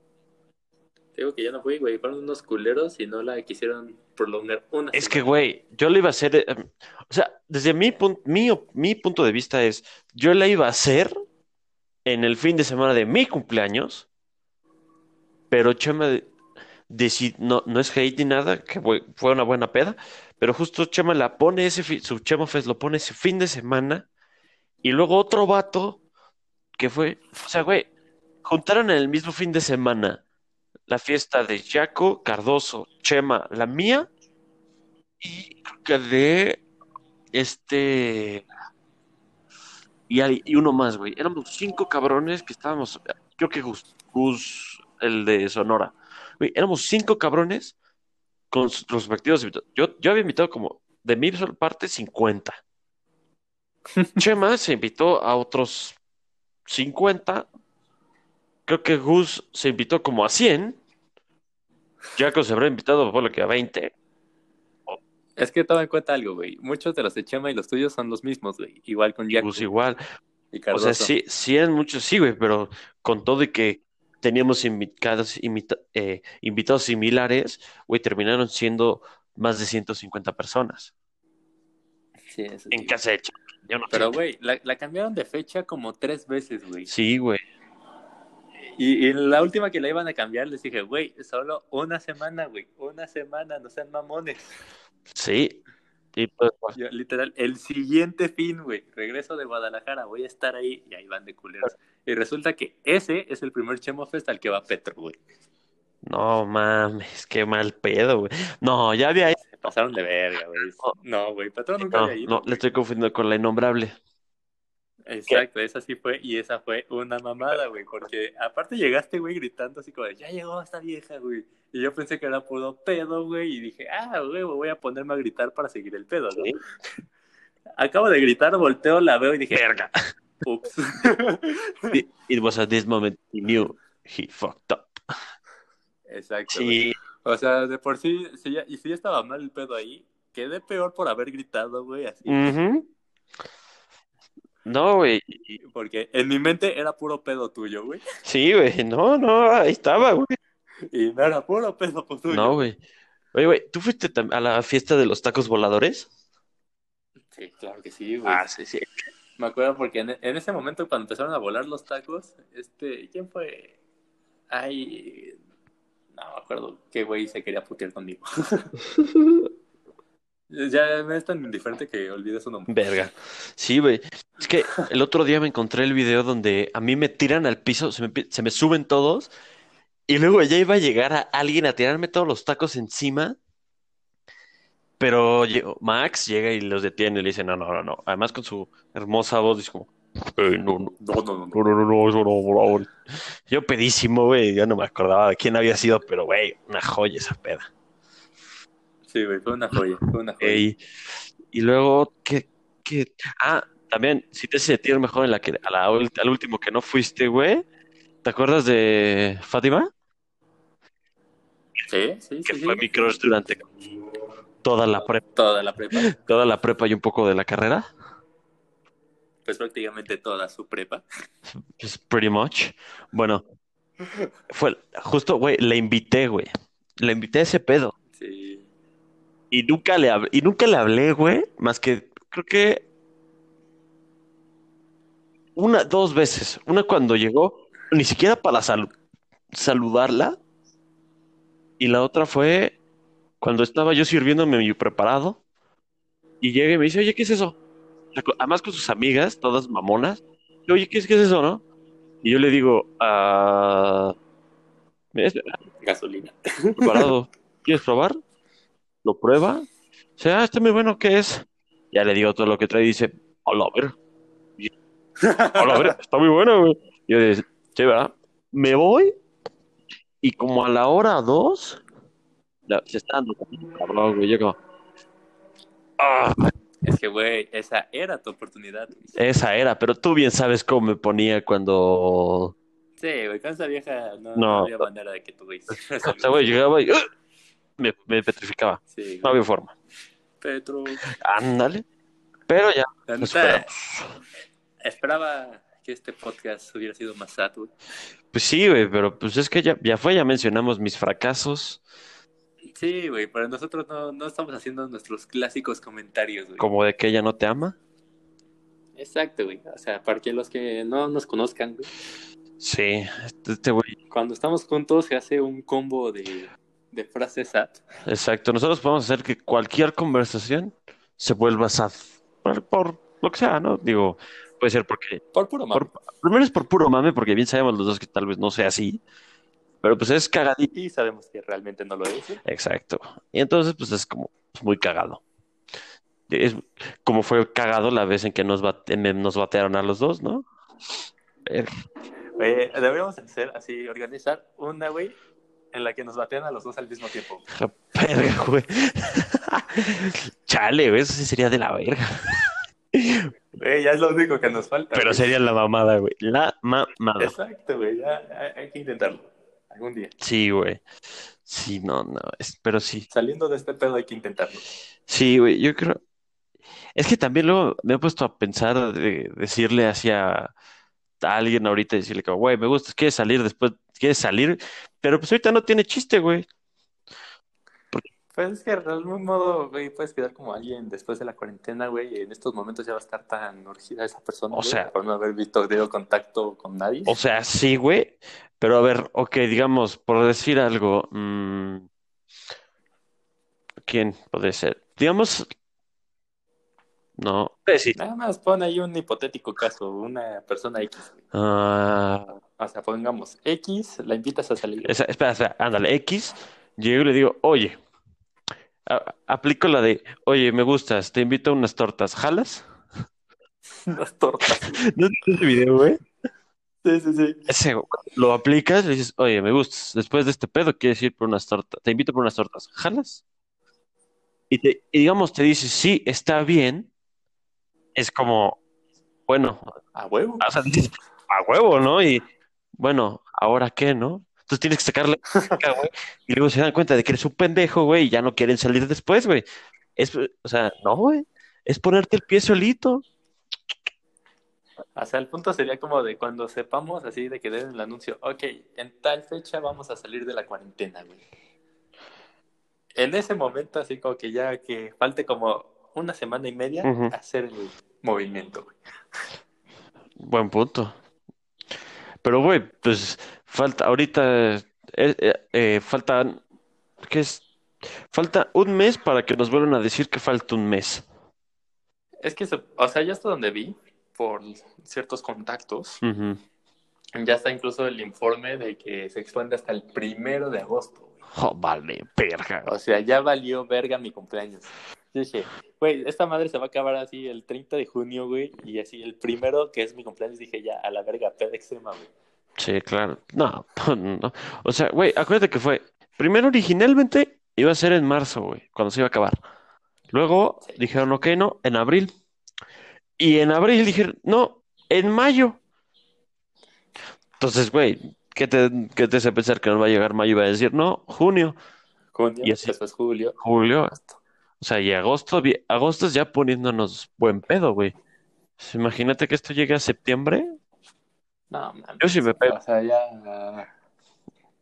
[SPEAKER 2] Te digo que ya no fui, güey. Fueron unos culeros y no la quisieron prolongar una
[SPEAKER 1] Es que, güey, yo le iba a hacer, eh, o sea, desde mi, pun- mi, mi punto de vista es, yo la iba a hacer en el fin de semana de mi cumpleaños, pero Chema de- deci- no, no es hate ni nada, que fue, fue una buena peda, pero justo Chema la pone ese, su Chema Fest lo pone ese fin de semana, y luego otro vato que fue, o sea, güey, juntaron en el mismo fin de semana la fiesta de Jaco, Cardoso, Chema, la mía, y creo que de este y, hay- y uno más, güey. Éramos cinco cabrones que estábamos, creo que Gus, Gus, el de Sonora. Güey, éramos cinco cabrones con sus respectivos invitados. Yo, yo había invitado como de mi sola parte 50. <laughs> Chema se invitó a otros 50. Creo que Gus se invitó como a 100. Jaco se habrá invitado por lo que a 20.
[SPEAKER 2] Es que toma en cuenta algo, güey. Muchos de los de Chema y los tuyos son los mismos, güey. Igual con Jack
[SPEAKER 1] Gus igual.
[SPEAKER 2] y
[SPEAKER 1] O sea, sí, sí eran muchos, sí, güey, pero con todo y que teníamos invitados, eh, invitados similares, güey, terminaron siendo más de 150 personas
[SPEAKER 2] Sí, eso
[SPEAKER 1] en
[SPEAKER 2] sí.
[SPEAKER 1] casa de Chema. Yo no
[SPEAKER 2] Pero, güey, la, la cambiaron de fecha como tres veces, güey.
[SPEAKER 1] Sí, güey.
[SPEAKER 2] Y, y la última que la iban a cambiar les dije, güey, solo una semana, güey. Una semana, no sean mamones.
[SPEAKER 1] Sí. Y pues, pues,
[SPEAKER 2] Yo, literal, el siguiente fin, güey, regreso de Guadalajara, voy a estar ahí y ahí van de culeros. Y resulta que ese es el primer Chemo Fest al que va Petro, güey.
[SPEAKER 1] no mames, qué mal pedo, güey. No, ya había ido.
[SPEAKER 2] Se pasaron de verga, güey. No, güey, Petro nunca
[SPEAKER 1] No,
[SPEAKER 2] había ido.
[SPEAKER 1] no, le estoy confundiendo con la innombrable.
[SPEAKER 2] Exacto, esa sí fue, y esa fue una mamada, güey, porque aparte llegaste, güey, gritando así como, de, ya llegó esta vieja, güey, y yo pensé que era puro pedo, güey, y dije, ah, güey, voy a ponerme a gritar para seguir el pedo, ¿no?
[SPEAKER 1] Sí. <laughs>
[SPEAKER 2] Acabo de gritar, volteo, la veo y dije,
[SPEAKER 1] Verga. <laughs>
[SPEAKER 2] ups. <laughs>
[SPEAKER 1] It, was at this moment he knew he fucked up.
[SPEAKER 2] Exacto, O sea, de por sí, si ya, y si ya estaba mal el pedo ahí, quedé peor por haber gritado, güey, así.
[SPEAKER 1] No, güey.
[SPEAKER 2] Porque en mi mente era puro pedo tuyo, güey.
[SPEAKER 1] Sí, güey. No, no, ahí estaba, güey.
[SPEAKER 2] Y no era puro pedo tuyo.
[SPEAKER 1] No, güey. Oye, güey, ¿tú fuiste a la fiesta de los tacos voladores?
[SPEAKER 2] Sí, claro que sí, güey.
[SPEAKER 1] Ah, sí, sí.
[SPEAKER 2] Me acuerdo porque en, en ese momento cuando empezaron a volar los tacos, este, ¿quién fue? Ay, no me acuerdo qué güey se quería putear conmigo. <laughs> ya me es tan indiferente que olvidé su nombre.
[SPEAKER 1] Verga. Sí, güey. Es que el otro día me encontré el video donde a mí me tiran al piso, se me, pi- se me suben todos, y luego ya iba a llegar a alguien a tirarme todos los tacos encima, pero Max llega y los detiene y le dice, no, no, no, no. Además con su hermosa voz dice como, "Ey, no, no,
[SPEAKER 2] No, no, no. no.
[SPEAKER 1] no, no, no, no, eso no, por favor". Yo pedísimo, güey, ya no me acordaba de quién había sido, pero, güey, una joya esa peda.
[SPEAKER 2] Sí, güey, fue una joya, fue una joya.
[SPEAKER 1] Ey, y luego, ¿qué, qué? Ah, también, si te sentir mejor en la que, a la, al último que no fuiste, güey. ¿Te acuerdas de Fátima?
[SPEAKER 2] Sí, sí,
[SPEAKER 1] Que
[SPEAKER 2] sí,
[SPEAKER 1] fue
[SPEAKER 2] sí.
[SPEAKER 1] mi crush durante toda la prepa,
[SPEAKER 2] Toda la prepa, <laughs>
[SPEAKER 1] toda la prepa y un poco de la carrera.
[SPEAKER 2] pues prácticamente toda su prepa. <laughs>
[SPEAKER 1] Pues pretty much. Bueno, fue justo, güey, le invité, güey. Le invité a ese pedo.
[SPEAKER 2] Sí.
[SPEAKER 1] Y nunca le hablé, y nunca le hablé, güey, más que creo que una, dos veces. Una cuando llegó, ni siquiera para salu- saludarla. Y la otra fue cuando estaba yo sirviéndome mi preparado. Y llega y me dice, oye, ¿qué es eso? Además con sus amigas, todas mamonas. Y, Oye, ¿qué es, qué es eso, no? Y yo le digo, ah,
[SPEAKER 2] Gasolina.
[SPEAKER 1] preparado. ¿Quieres probar? Lo prueba. Dice, ah, está muy bueno, ¿qué es? Ya le digo todo lo que trae y dice, hola, a ver. Hola, a ver, <laughs> está muy bueno, güey. Y yo digo, sí, ¿verdad? Me voy y como a la hora dos, la- se está dando cabrón, güey. Yo como, ah,
[SPEAKER 2] Es que, güey, esa era tu oportunidad. güey.
[SPEAKER 1] esa era, pero tú bien sabes cómo me ponía cuando,
[SPEAKER 2] Sí, güey, con esa vieja no,
[SPEAKER 1] No.
[SPEAKER 2] no había manera de que tú, güey. <laughs>
[SPEAKER 1] o sea, güey, llegaba y ¡ah! Me, me petrificaba.
[SPEAKER 2] Sí,
[SPEAKER 1] No había forma.
[SPEAKER 2] Petro.
[SPEAKER 1] Ándale. Pero ya, lo
[SPEAKER 2] esperaba que este podcast hubiera sido más sad, güey.
[SPEAKER 1] Pues sí, güey, pero pues es que ya, ya fue, ya mencionamos mis fracasos,
[SPEAKER 2] Sí, güey, pero nosotros no, no estamos haciendo nuestros clásicos comentarios, güey.
[SPEAKER 1] como de que ella no te ama.
[SPEAKER 2] Exacto, güey. O sea, para que los que no nos conozcan, güey.
[SPEAKER 1] Sí, este este güey,
[SPEAKER 2] Cuando estamos juntos se hace un combo de, de frases sad.
[SPEAKER 1] exacto. Nosotros podemos hacer que cualquier conversación se vuelva sad, por, por lo que sea, ¿no? Digo, puede ser porque,
[SPEAKER 2] Por puro mame.
[SPEAKER 1] por, primero es por puro mame, porque bien sabemos los dos que tal vez no sea así, pero pues es cagadito.
[SPEAKER 2] Y sabemos que realmente no lo es. güey.
[SPEAKER 1] Exacto. Y entonces, pues es como pues, muy cagado. Es como fue cagado la vez en que nos, bate- nos batearon a los dos, ¿no?
[SPEAKER 2] Oye, deberíamos hacer así, organizar una, güey, en la que nos batean a los dos al mismo tiempo. <laughs>
[SPEAKER 1] Verga, güey. <laughs> Chale, güey, eso sí sería de la verga.
[SPEAKER 2] Güey, ya es lo único que nos falta.
[SPEAKER 1] Pero
[SPEAKER 2] güey.
[SPEAKER 1] sería la mamada, güey. La mamada.
[SPEAKER 2] Exacto, güey. Ya hay, que intentarlo. Algún día.
[SPEAKER 1] Sí, güey. Sí, no, no. es- pero sí.
[SPEAKER 2] Saliendo de este pedo hay que intentarlo.
[SPEAKER 1] Sí, güey, yo creo. Es que también luego me he puesto a pensar de decirle hacia a alguien ahorita, decirle que, güey, me gusta, quieres salir después, quieres salir, pero pues ahorita no tiene chiste, güey.
[SPEAKER 2] Pues es que de algún modo, güey, puedes quedar como alguien después de la cuarentena, güey, y en estos momentos ya va a estar tan urgida esa persona,
[SPEAKER 1] O
[SPEAKER 2] güey,
[SPEAKER 1] sea-
[SPEAKER 2] por no haber visto de contacto con nadie.
[SPEAKER 1] O sea, sí, güey, pero a ver, ok, digamos, por decir algo, mm, ¿quién puede ser? Digamos, no, sí.
[SPEAKER 2] Nada más pon ahí un hipotético caso, una persona X.
[SPEAKER 1] Ah,
[SPEAKER 2] O sea, pongamos X, la invitas a salir.
[SPEAKER 1] esa- espera, espera, ándale, X, llego y le digo, oye, a- aplico la de, oye, me gustas, te invito a unas tortas, ¿jalas? <laughs>
[SPEAKER 2] Unas tortas.
[SPEAKER 1] ¿No viste ese video, güey?
[SPEAKER 2] Sí, sí, sí.
[SPEAKER 1] Ese, lo aplicas, le dices, oye, me gustas. Después de este pedo, quieres ir por unas tortas. Te invito por unas tortas. ¿Jalas? Y, te, y digamos, te dices, sí, está bien. Es como, bueno,
[SPEAKER 2] A huevo.
[SPEAKER 1] o sea, dices, a huevo, ¿no? Y bueno, ¿ahora qué, no? Entonces tienes que sacarle <laughs> güey, y luego se dan cuenta de que eres un pendejo, güey, y ya no quieren salir después, güey. Es, o sea, no, güey, es ponerte el pie solito.
[SPEAKER 2] O sea, el punto sería como de cuando sepamos así de que den el anuncio, ok, en tal fecha vamos a salir de la cuarentena, güey. En ese momento, así como que ya que falte como una semana y media, hacer el movimiento, güey.
[SPEAKER 1] Buen punto. Pero, güey, pues falta, ahorita, eh, eh, eh, faltan, ¿qué es? Falta un mes para que nos vuelvan a decir que falta un mes.
[SPEAKER 2] Es que, se- o sea, ya hasta donde vi, por ciertos contactos, ya está incluso el informe de que se expande hasta el primero de agosto.
[SPEAKER 1] Oh, vale, verga.
[SPEAKER 2] O sea, ya valió verga mi cumpleaños. Yo dije, güey, esta madre se va a acabar así el 30 de junio, güey, y así el primero, que es mi cumpleaños, dije, ya, a la verga, peda extrema, güey.
[SPEAKER 1] Sí, claro. No, <laughs> no. O sea, güey, acuérdate que fue, primero originalmente iba a ser en marzo, güey, cuando se iba a acabar. Luego
[SPEAKER 2] Sí.
[SPEAKER 1] dijeron, ok, no, en abril. Y en abril dijeron, no, en mayo. Entonces, güey, ¿qué te, qué te hace pensar que no va a llegar mayo y va a decir, no, junio,
[SPEAKER 2] Junio,
[SPEAKER 1] Y así.
[SPEAKER 2] después julio,
[SPEAKER 1] julio? O sea, y agosto, agosto es ya poniéndonos buen pedo, güey. Pues Imagínate que esto llegue a septiembre.
[SPEAKER 2] No, mames.
[SPEAKER 1] Yo sí me pego.
[SPEAKER 2] O sea, ya,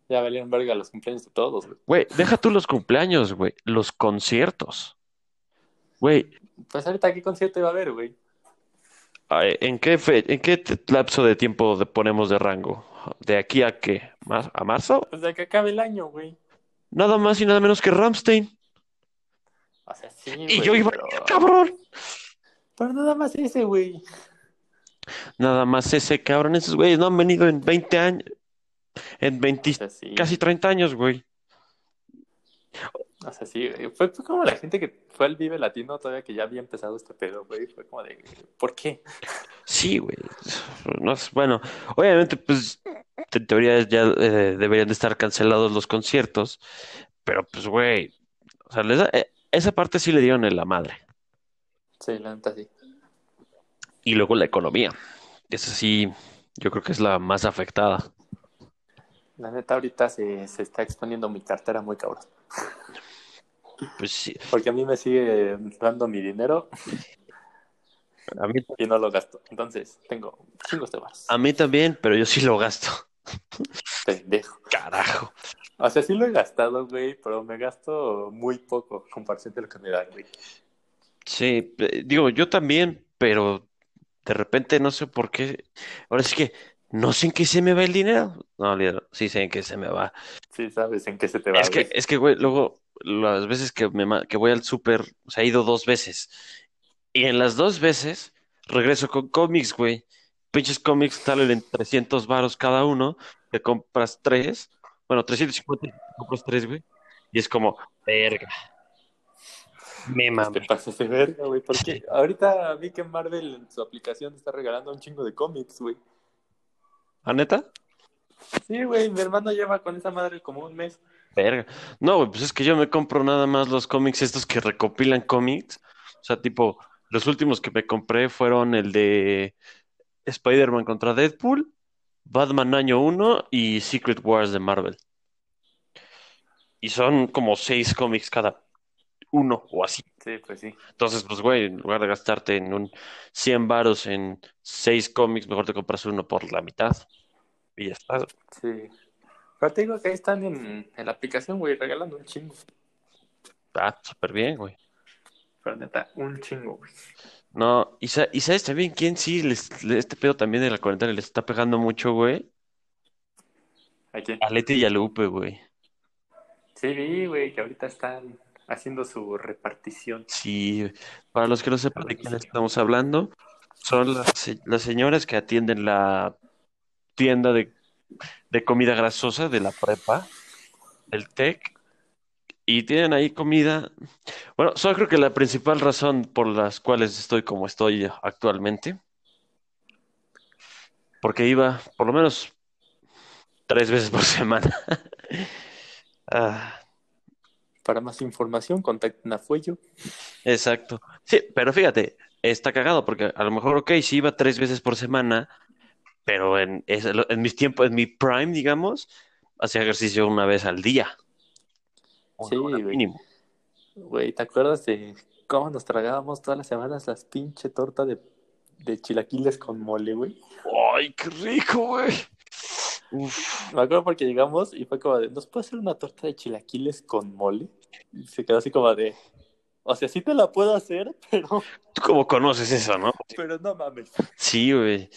[SPEAKER 2] ya valieron verga los cumpleaños de todos, güey.
[SPEAKER 1] Güey, deja tú los cumpleaños, güey, los conciertos. Güey,
[SPEAKER 2] Pues ahorita, ¿qué concierto iba a haber, güey?
[SPEAKER 1] Ay, ¿En qué fe- en qué lapso de tiempo de- ponemos de rango? ¿De aquí a qué? ¿Mar- ¿A marzo?
[SPEAKER 2] Pues de que acabe el año, güey.
[SPEAKER 1] Nada más y nada menos que Ramstein.
[SPEAKER 2] O sea, sí,
[SPEAKER 1] Y yo iba,
[SPEAKER 2] pero...
[SPEAKER 1] cabrón.
[SPEAKER 2] Pero nada más ese, güey.
[SPEAKER 1] Nada más ese cabrón, esos güeyes no han venido en 20 años, en 20,
[SPEAKER 2] O sea, sí.
[SPEAKER 1] casi 30 años, güey.
[SPEAKER 2] O sea, sí, güey. Fue, fue como la gente que fue al Vive Latino todavía que ya había empezado este pedo, güey. Fue como de, ¿por qué?
[SPEAKER 1] Sí, güey. No bueno, obviamente, pues, en teoría ya eh, deberían de estar cancelados los conciertos, pero pues, güey, o sea, les da- eh, esa parte sí le dieron en la madre.
[SPEAKER 2] Sí, la neta sí.
[SPEAKER 1] Y luego la economía. Esa sí, yo creo que es la más afectada.
[SPEAKER 2] La neta ahorita se, se está exponiendo mi cartera muy cabrón.
[SPEAKER 1] Pues sí,
[SPEAKER 2] Porque a mí me sigue dando mi dinero
[SPEAKER 1] a mí,
[SPEAKER 2] y no lo gasto. Entonces, tengo chingos de baros.
[SPEAKER 1] a mí también, pero yo sí lo gasto.
[SPEAKER 2] Pendejo.
[SPEAKER 1] Carajo.
[SPEAKER 2] O sea, sí lo he gastado, güey, pero me gasto muy poco comparación de lo que me dan, güey.
[SPEAKER 1] Sí, eh, digo, yo también, pero de repente no sé por qué. Ahora sí que no sé en qué se me va el dinero. No, sí sé en qué se me va.
[SPEAKER 2] Sí, sabes en qué se te va,
[SPEAKER 1] Es que,
[SPEAKER 2] güey.
[SPEAKER 1] es que, güey, luego las veces que me que voy al súper, o sea, he ido dos veces. Y en las dos veces regreso con cómics, güey. Pinches cómics salen en 300 varos cada uno. Te compras tres. Bueno, 350 y te compras tres, güey. Y es como, verga. Me
[SPEAKER 2] Te
[SPEAKER 1] mame.
[SPEAKER 2] pasas de verga, güey. Porque ahorita vi que Marvel en su aplicación está regalando un chingo de cómics, güey.
[SPEAKER 1] ¿A neta?
[SPEAKER 2] Sí, güey, mi hermano lleva con esa madre como un mes.
[SPEAKER 1] Verga. No, güey, pues es que yo me compro nada más los cómics estos que recopilan cómics. O sea, tipo, los últimos que me compré fueron el de Spider-Man contra Deadpool, Batman Año 1 y Secret Wars de Marvel. Y son como seis cómics cada uno o así.
[SPEAKER 2] Sí, pues sí.
[SPEAKER 1] Entonces, pues, güey, en lugar de gastarte en un 100 varos en seis cómics, mejor te compras uno por la mitad. Y ya está.
[SPEAKER 2] Sí. Pero te digo que ahí están en, en la aplicación, güey, regalando un chingo.
[SPEAKER 1] Ah, súper bien, güey.
[SPEAKER 2] Pero neta, un chingo, güey.
[SPEAKER 1] No, y, sa- y sabes también quién sí, les- le- este pedo también de la cuarentena les está pegando mucho, güey.
[SPEAKER 2] ¿A quién?
[SPEAKER 1] A Leti y a Lupe, güey.
[SPEAKER 2] Sí, vi, güey, que ahorita están haciendo su repartición.
[SPEAKER 1] Sí, para los que no sepan de quién estamos hablando, son las, se- las señoras que atienden la tienda de, de comida grasosa de la prepa, del TEC, y tienen ahí comida. Bueno, solo creo que la principal razón por las cuales estoy como estoy actualmente porque iba por lo menos tres veces por <laughs> semana. Ah,
[SPEAKER 2] Para más información, contacten a Fuello.
[SPEAKER 1] exacto. Sí, pero fíjate, está cagado porque a lo mejor, ok, sí iba tres veces por semana, pero en, en mis tiempos, en mi prime, digamos, hacía ejercicio una vez al día.
[SPEAKER 2] Sí,
[SPEAKER 1] hora
[SPEAKER 2] güey.
[SPEAKER 1] mínimo.
[SPEAKER 2] Güey, ¿te acuerdas de cómo nos tragábamos todas las semanas las pinche torta de, de chilaquiles con mole, güey?
[SPEAKER 1] ¡Ay, qué rico, güey! Uf.
[SPEAKER 2] Me acuerdo porque llegamos y fue como de, ¿nos puede hacer una torta de chilaquiles con mole? Y se quedó así como de, o sea, sí te la puedo hacer, <laughs> pero,
[SPEAKER 1] ¿Tú cómo conoces eso, no?
[SPEAKER 2] pero no mames.
[SPEAKER 1] Sí, güey.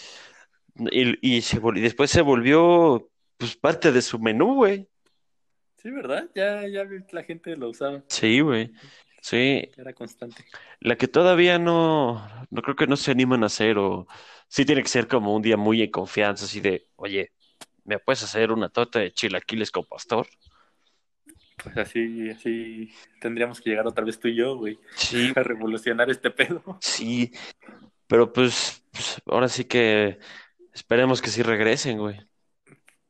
[SPEAKER 1] Y, y, se y después se volvió, pues, parte de su menú, güey.
[SPEAKER 2] Sí, ¿verdad? Ya, ya la gente lo usaba,
[SPEAKER 1] Sí, güey. Sí,
[SPEAKER 2] era constante.
[SPEAKER 1] la que todavía no, no creo que no se animan a hacer, o sí tiene que ser como un día muy en confianza, así de, oye, ¿me puedes hacer una torta de chilaquiles con pastor?
[SPEAKER 2] Pues así, así tendríamos que llegar otra vez tú y yo, güey,
[SPEAKER 1] Sí,
[SPEAKER 2] a revolucionar este pedo.
[SPEAKER 1] sí, pero pues, pues, ahora sí que esperemos que sí regresen, güey.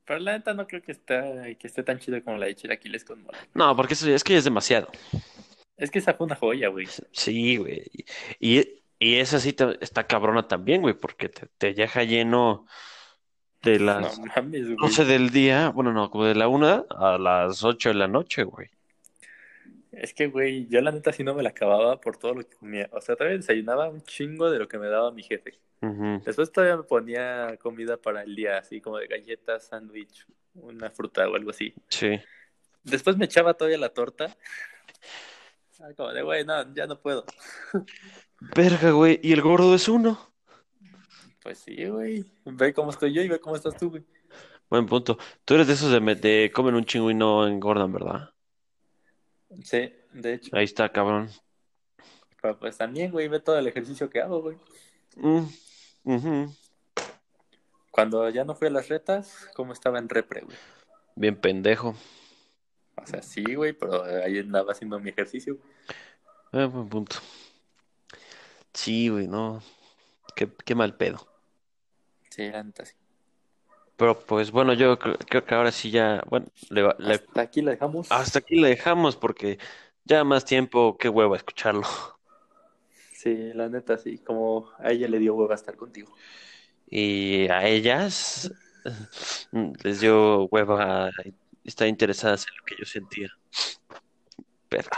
[SPEAKER 2] Pero la neta no creo que, está, que esté tan chido como la de chilaquiles con mole.
[SPEAKER 1] No, porque eso es que ya es demasiado.
[SPEAKER 2] Es que esa fue una joya, güey.
[SPEAKER 1] Sí, güey. Y, y esa sí te- está cabrona también, güey, porque te, te deja lleno de
[SPEAKER 2] No
[SPEAKER 1] las
[SPEAKER 2] mames, güey.
[SPEAKER 1] 12 del día, bueno, no, como de la una a las 8 de la noche, güey.
[SPEAKER 2] Es que, güey, yo la neta sí no me la acababa por todo lo que comía. O sea, todavía desayunaba un chingo de lo que me daba mi jefe. Después todavía me ponía comida para el día, así como de galletas, sándwich, una fruta o algo así.
[SPEAKER 1] Sí.
[SPEAKER 2] Después me echaba todavía la torta. Como de, güey, no, ya no puedo.
[SPEAKER 1] Verga, güey, y el gordo es uno.
[SPEAKER 2] Pues sí, güey. Ve cómo estoy yo y ve cómo estás tú, güey.
[SPEAKER 1] Buen punto. Tú eres de esos de, de comen un chingo y no engordan, ¿verdad?
[SPEAKER 2] Sí, de hecho.
[SPEAKER 1] Ahí está, cabrón.
[SPEAKER 2] Pero pues también, güey, ve todo el ejercicio que hago, güey.
[SPEAKER 1] Mm, ujú.
[SPEAKER 2] Cuando ya no fui a las retas, ¿cómo estaba en repre, güey?
[SPEAKER 1] Bien pendejo.
[SPEAKER 2] O sea, sí, güey, pero ahí andaba haciendo mi ejercicio.
[SPEAKER 1] Eh, buen punto. Sí, güey, no. Qué, qué mal pedo.
[SPEAKER 2] Sí, sí.
[SPEAKER 1] Pero pues bueno, yo cre- creo que ahora sí ya, bueno, le, va- le-
[SPEAKER 2] Hasta aquí la dejamos.
[SPEAKER 1] hasta aquí le dejamos porque ya más tiempo, qué hueva escucharlo. <laughs>
[SPEAKER 2] Sí, la neta, sí. Como a ella le dio hueva estar contigo.
[SPEAKER 1] Y a ellas mm, <laughs> les dio hueva estar interesadas en lo que yo sentía. Pero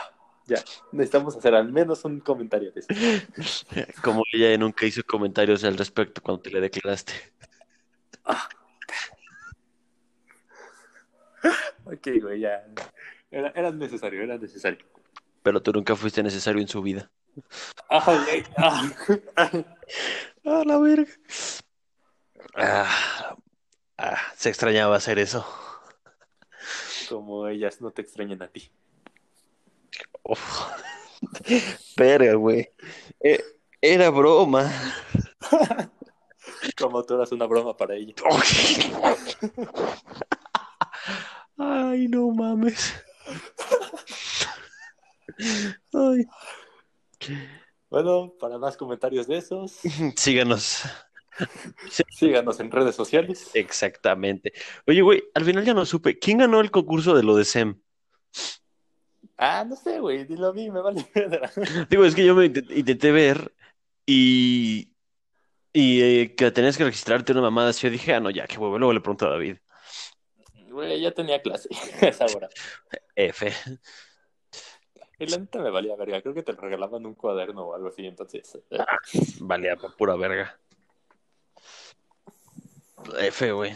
[SPEAKER 2] Ya, necesitamos hacer al menos un comentario de eso. <laughs>
[SPEAKER 1] como ella nunca hizo comentarios al respecto cuando te le declaraste.
[SPEAKER 2] Ok, güey, ya. Era, era necesario, era necesario.
[SPEAKER 1] Pero tú nunca fuiste necesario en su vida.
[SPEAKER 2] Ah, güey. Ah. <laughs>
[SPEAKER 1] Ah, la verga. Ah, ah, se extrañaba hacer eso.
[SPEAKER 2] Como ellas no te extrañan a ti.
[SPEAKER 1] Verga, güey. Eh, era broma. <laughs>
[SPEAKER 2] Como tú eras una broma para ella. <laughs>
[SPEAKER 1] Ay, no mames. Ay.
[SPEAKER 2] Bueno, para más comentarios de esos,
[SPEAKER 1] Síganos.
[SPEAKER 2] síganos en redes sociales.
[SPEAKER 1] Exactamente. Oye, güey, al final ya no supe. ¿Quién ganó el concurso de lo de SEM?
[SPEAKER 2] Ah, no sé, güey, dilo a mí, me vale piedra.
[SPEAKER 1] Digo, es que yo me intent- intenté ver y, y eh, que tenías que registrarte una mamada así. Yo dije, ah, no, ya, qué huevo. Luego le pregunto a David.
[SPEAKER 2] Güey, ya tenía clase a <laughs> esa hora.
[SPEAKER 1] F.
[SPEAKER 2] Y la neta me valía verga, creo que te regalaban un cuaderno o algo así, entonces. eh,
[SPEAKER 1] Valía pa' pura verga. F, güey.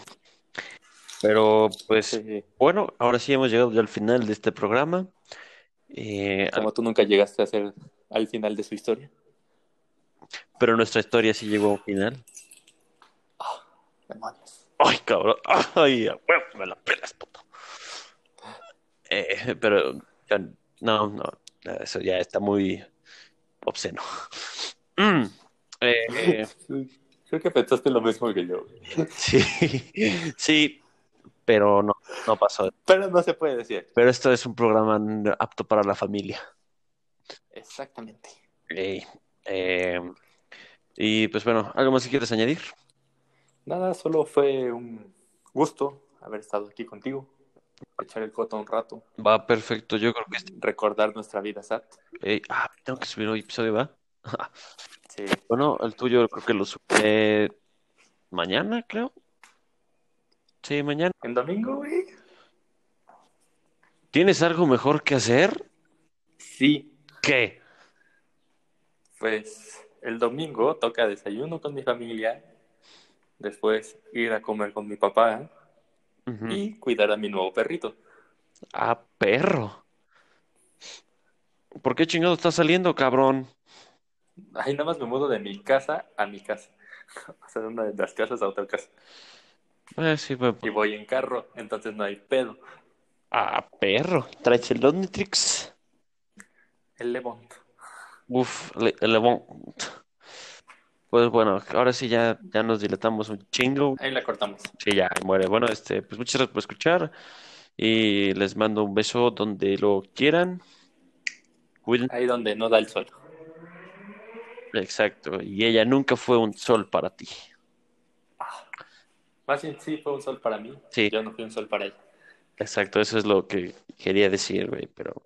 [SPEAKER 1] Pero, pues,
[SPEAKER 2] sí,
[SPEAKER 1] bueno, ahora sí hemos llegado ya al final de este programa. Eh,
[SPEAKER 2] como tú nunca llegaste a ser al final de su historia.
[SPEAKER 1] pero nuestra historia sí llegó a un final.
[SPEAKER 2] Demonios.
[SPEAKER 1] Ay, cabrón. Ay, a huevo, me la pelas, puto. Eh, pero no, no, eso ya está muy obsceno. Mm, eh, <laughs>
[SPEAKER 2] Creo que pensaste lo mismo que yo.
[SPEAKER 1] sí, sí, pero no, no pasó.
[SPEAKER 2] Pero no se puede decir.
[SPEAKER 1] Pero esto es un programa apto para la familia.
[SPEAKER 2] Exactamente.
[SPEAKER 1] Eh, y pues bueno, ¿algo más que quieres añadir?
[SPEAKER 2] Nada, solo fue un gusto haber estado aquí contigo, echar el coto un rato,
[SPEAKER 1] Va perfecto, yo creo que... este-
[SPEAKER 2] recordar nuestra vida SAT.
[SPEAKER 1] Ey, ah, tengo que subir hoy episodio, ¿va? <laughs>
[SPEAKER 2] Sí.
[SPEAKER 1] Bueno, el tuyo creo que lo subiré mañana, creo. Sí, mañana.
[SPEAKER 2] ¿En domingo, güey?
[SPEAKER 1] ¿Tienes algo mejor que hacer?
[SPEAKER 2] Sí,
[SPEAKER 1] ¿Qué?
[SPEAKER 2] pues el domingo toca desayuno con mi familia, después ir a comer con mi papá
[SPEAKER 1] Ujú.
[SPEAKER 2] y cuidar a mi nuevo perrito.
[SPEAKER 1] Ah, perro. ¿Por qué chingado estás saliendo, cabrón?
[SPEAKER 2] Ahí nada más me mudo de mi casa a mi casa. <laughs> O sea, de una de las casas a otra casa.
[SPEAKER 1] Eh, sí, pues.
[SPEAKER 2] Y voy en carro, entonces no hay pedo.
[SPEAKER 1] Ah, perro. ¿Traes el Omnitrix?
[SPEAKER 2] El Levant.
[SPEAKER 1] Uf, le, el Levant. Pues bueno, ahora sí ya, ya nos dilatamos un chingo.
[SPEAKER 2] Ahí la cortamos.
[SPEAKER 1] Sí, ya, muere. Bueno, este, pues muchas gracias por escuchar. Y les mando un beso donde lo quieran. Cuídense.
[SPEAKER 2] Ahí donde no da el sol.
[SPEAKER 1] Exacto. Y ella nunca fue un sol para ti.
[SPEAKER 2] Más bien sí fue un sol para mí.
[SPEAKER 1] Sí.
[SPEAKER 2] Yo no fui un sol para ella.
[SPEAKER 1] Exacto, eso es lo que quería decir, güey. Pero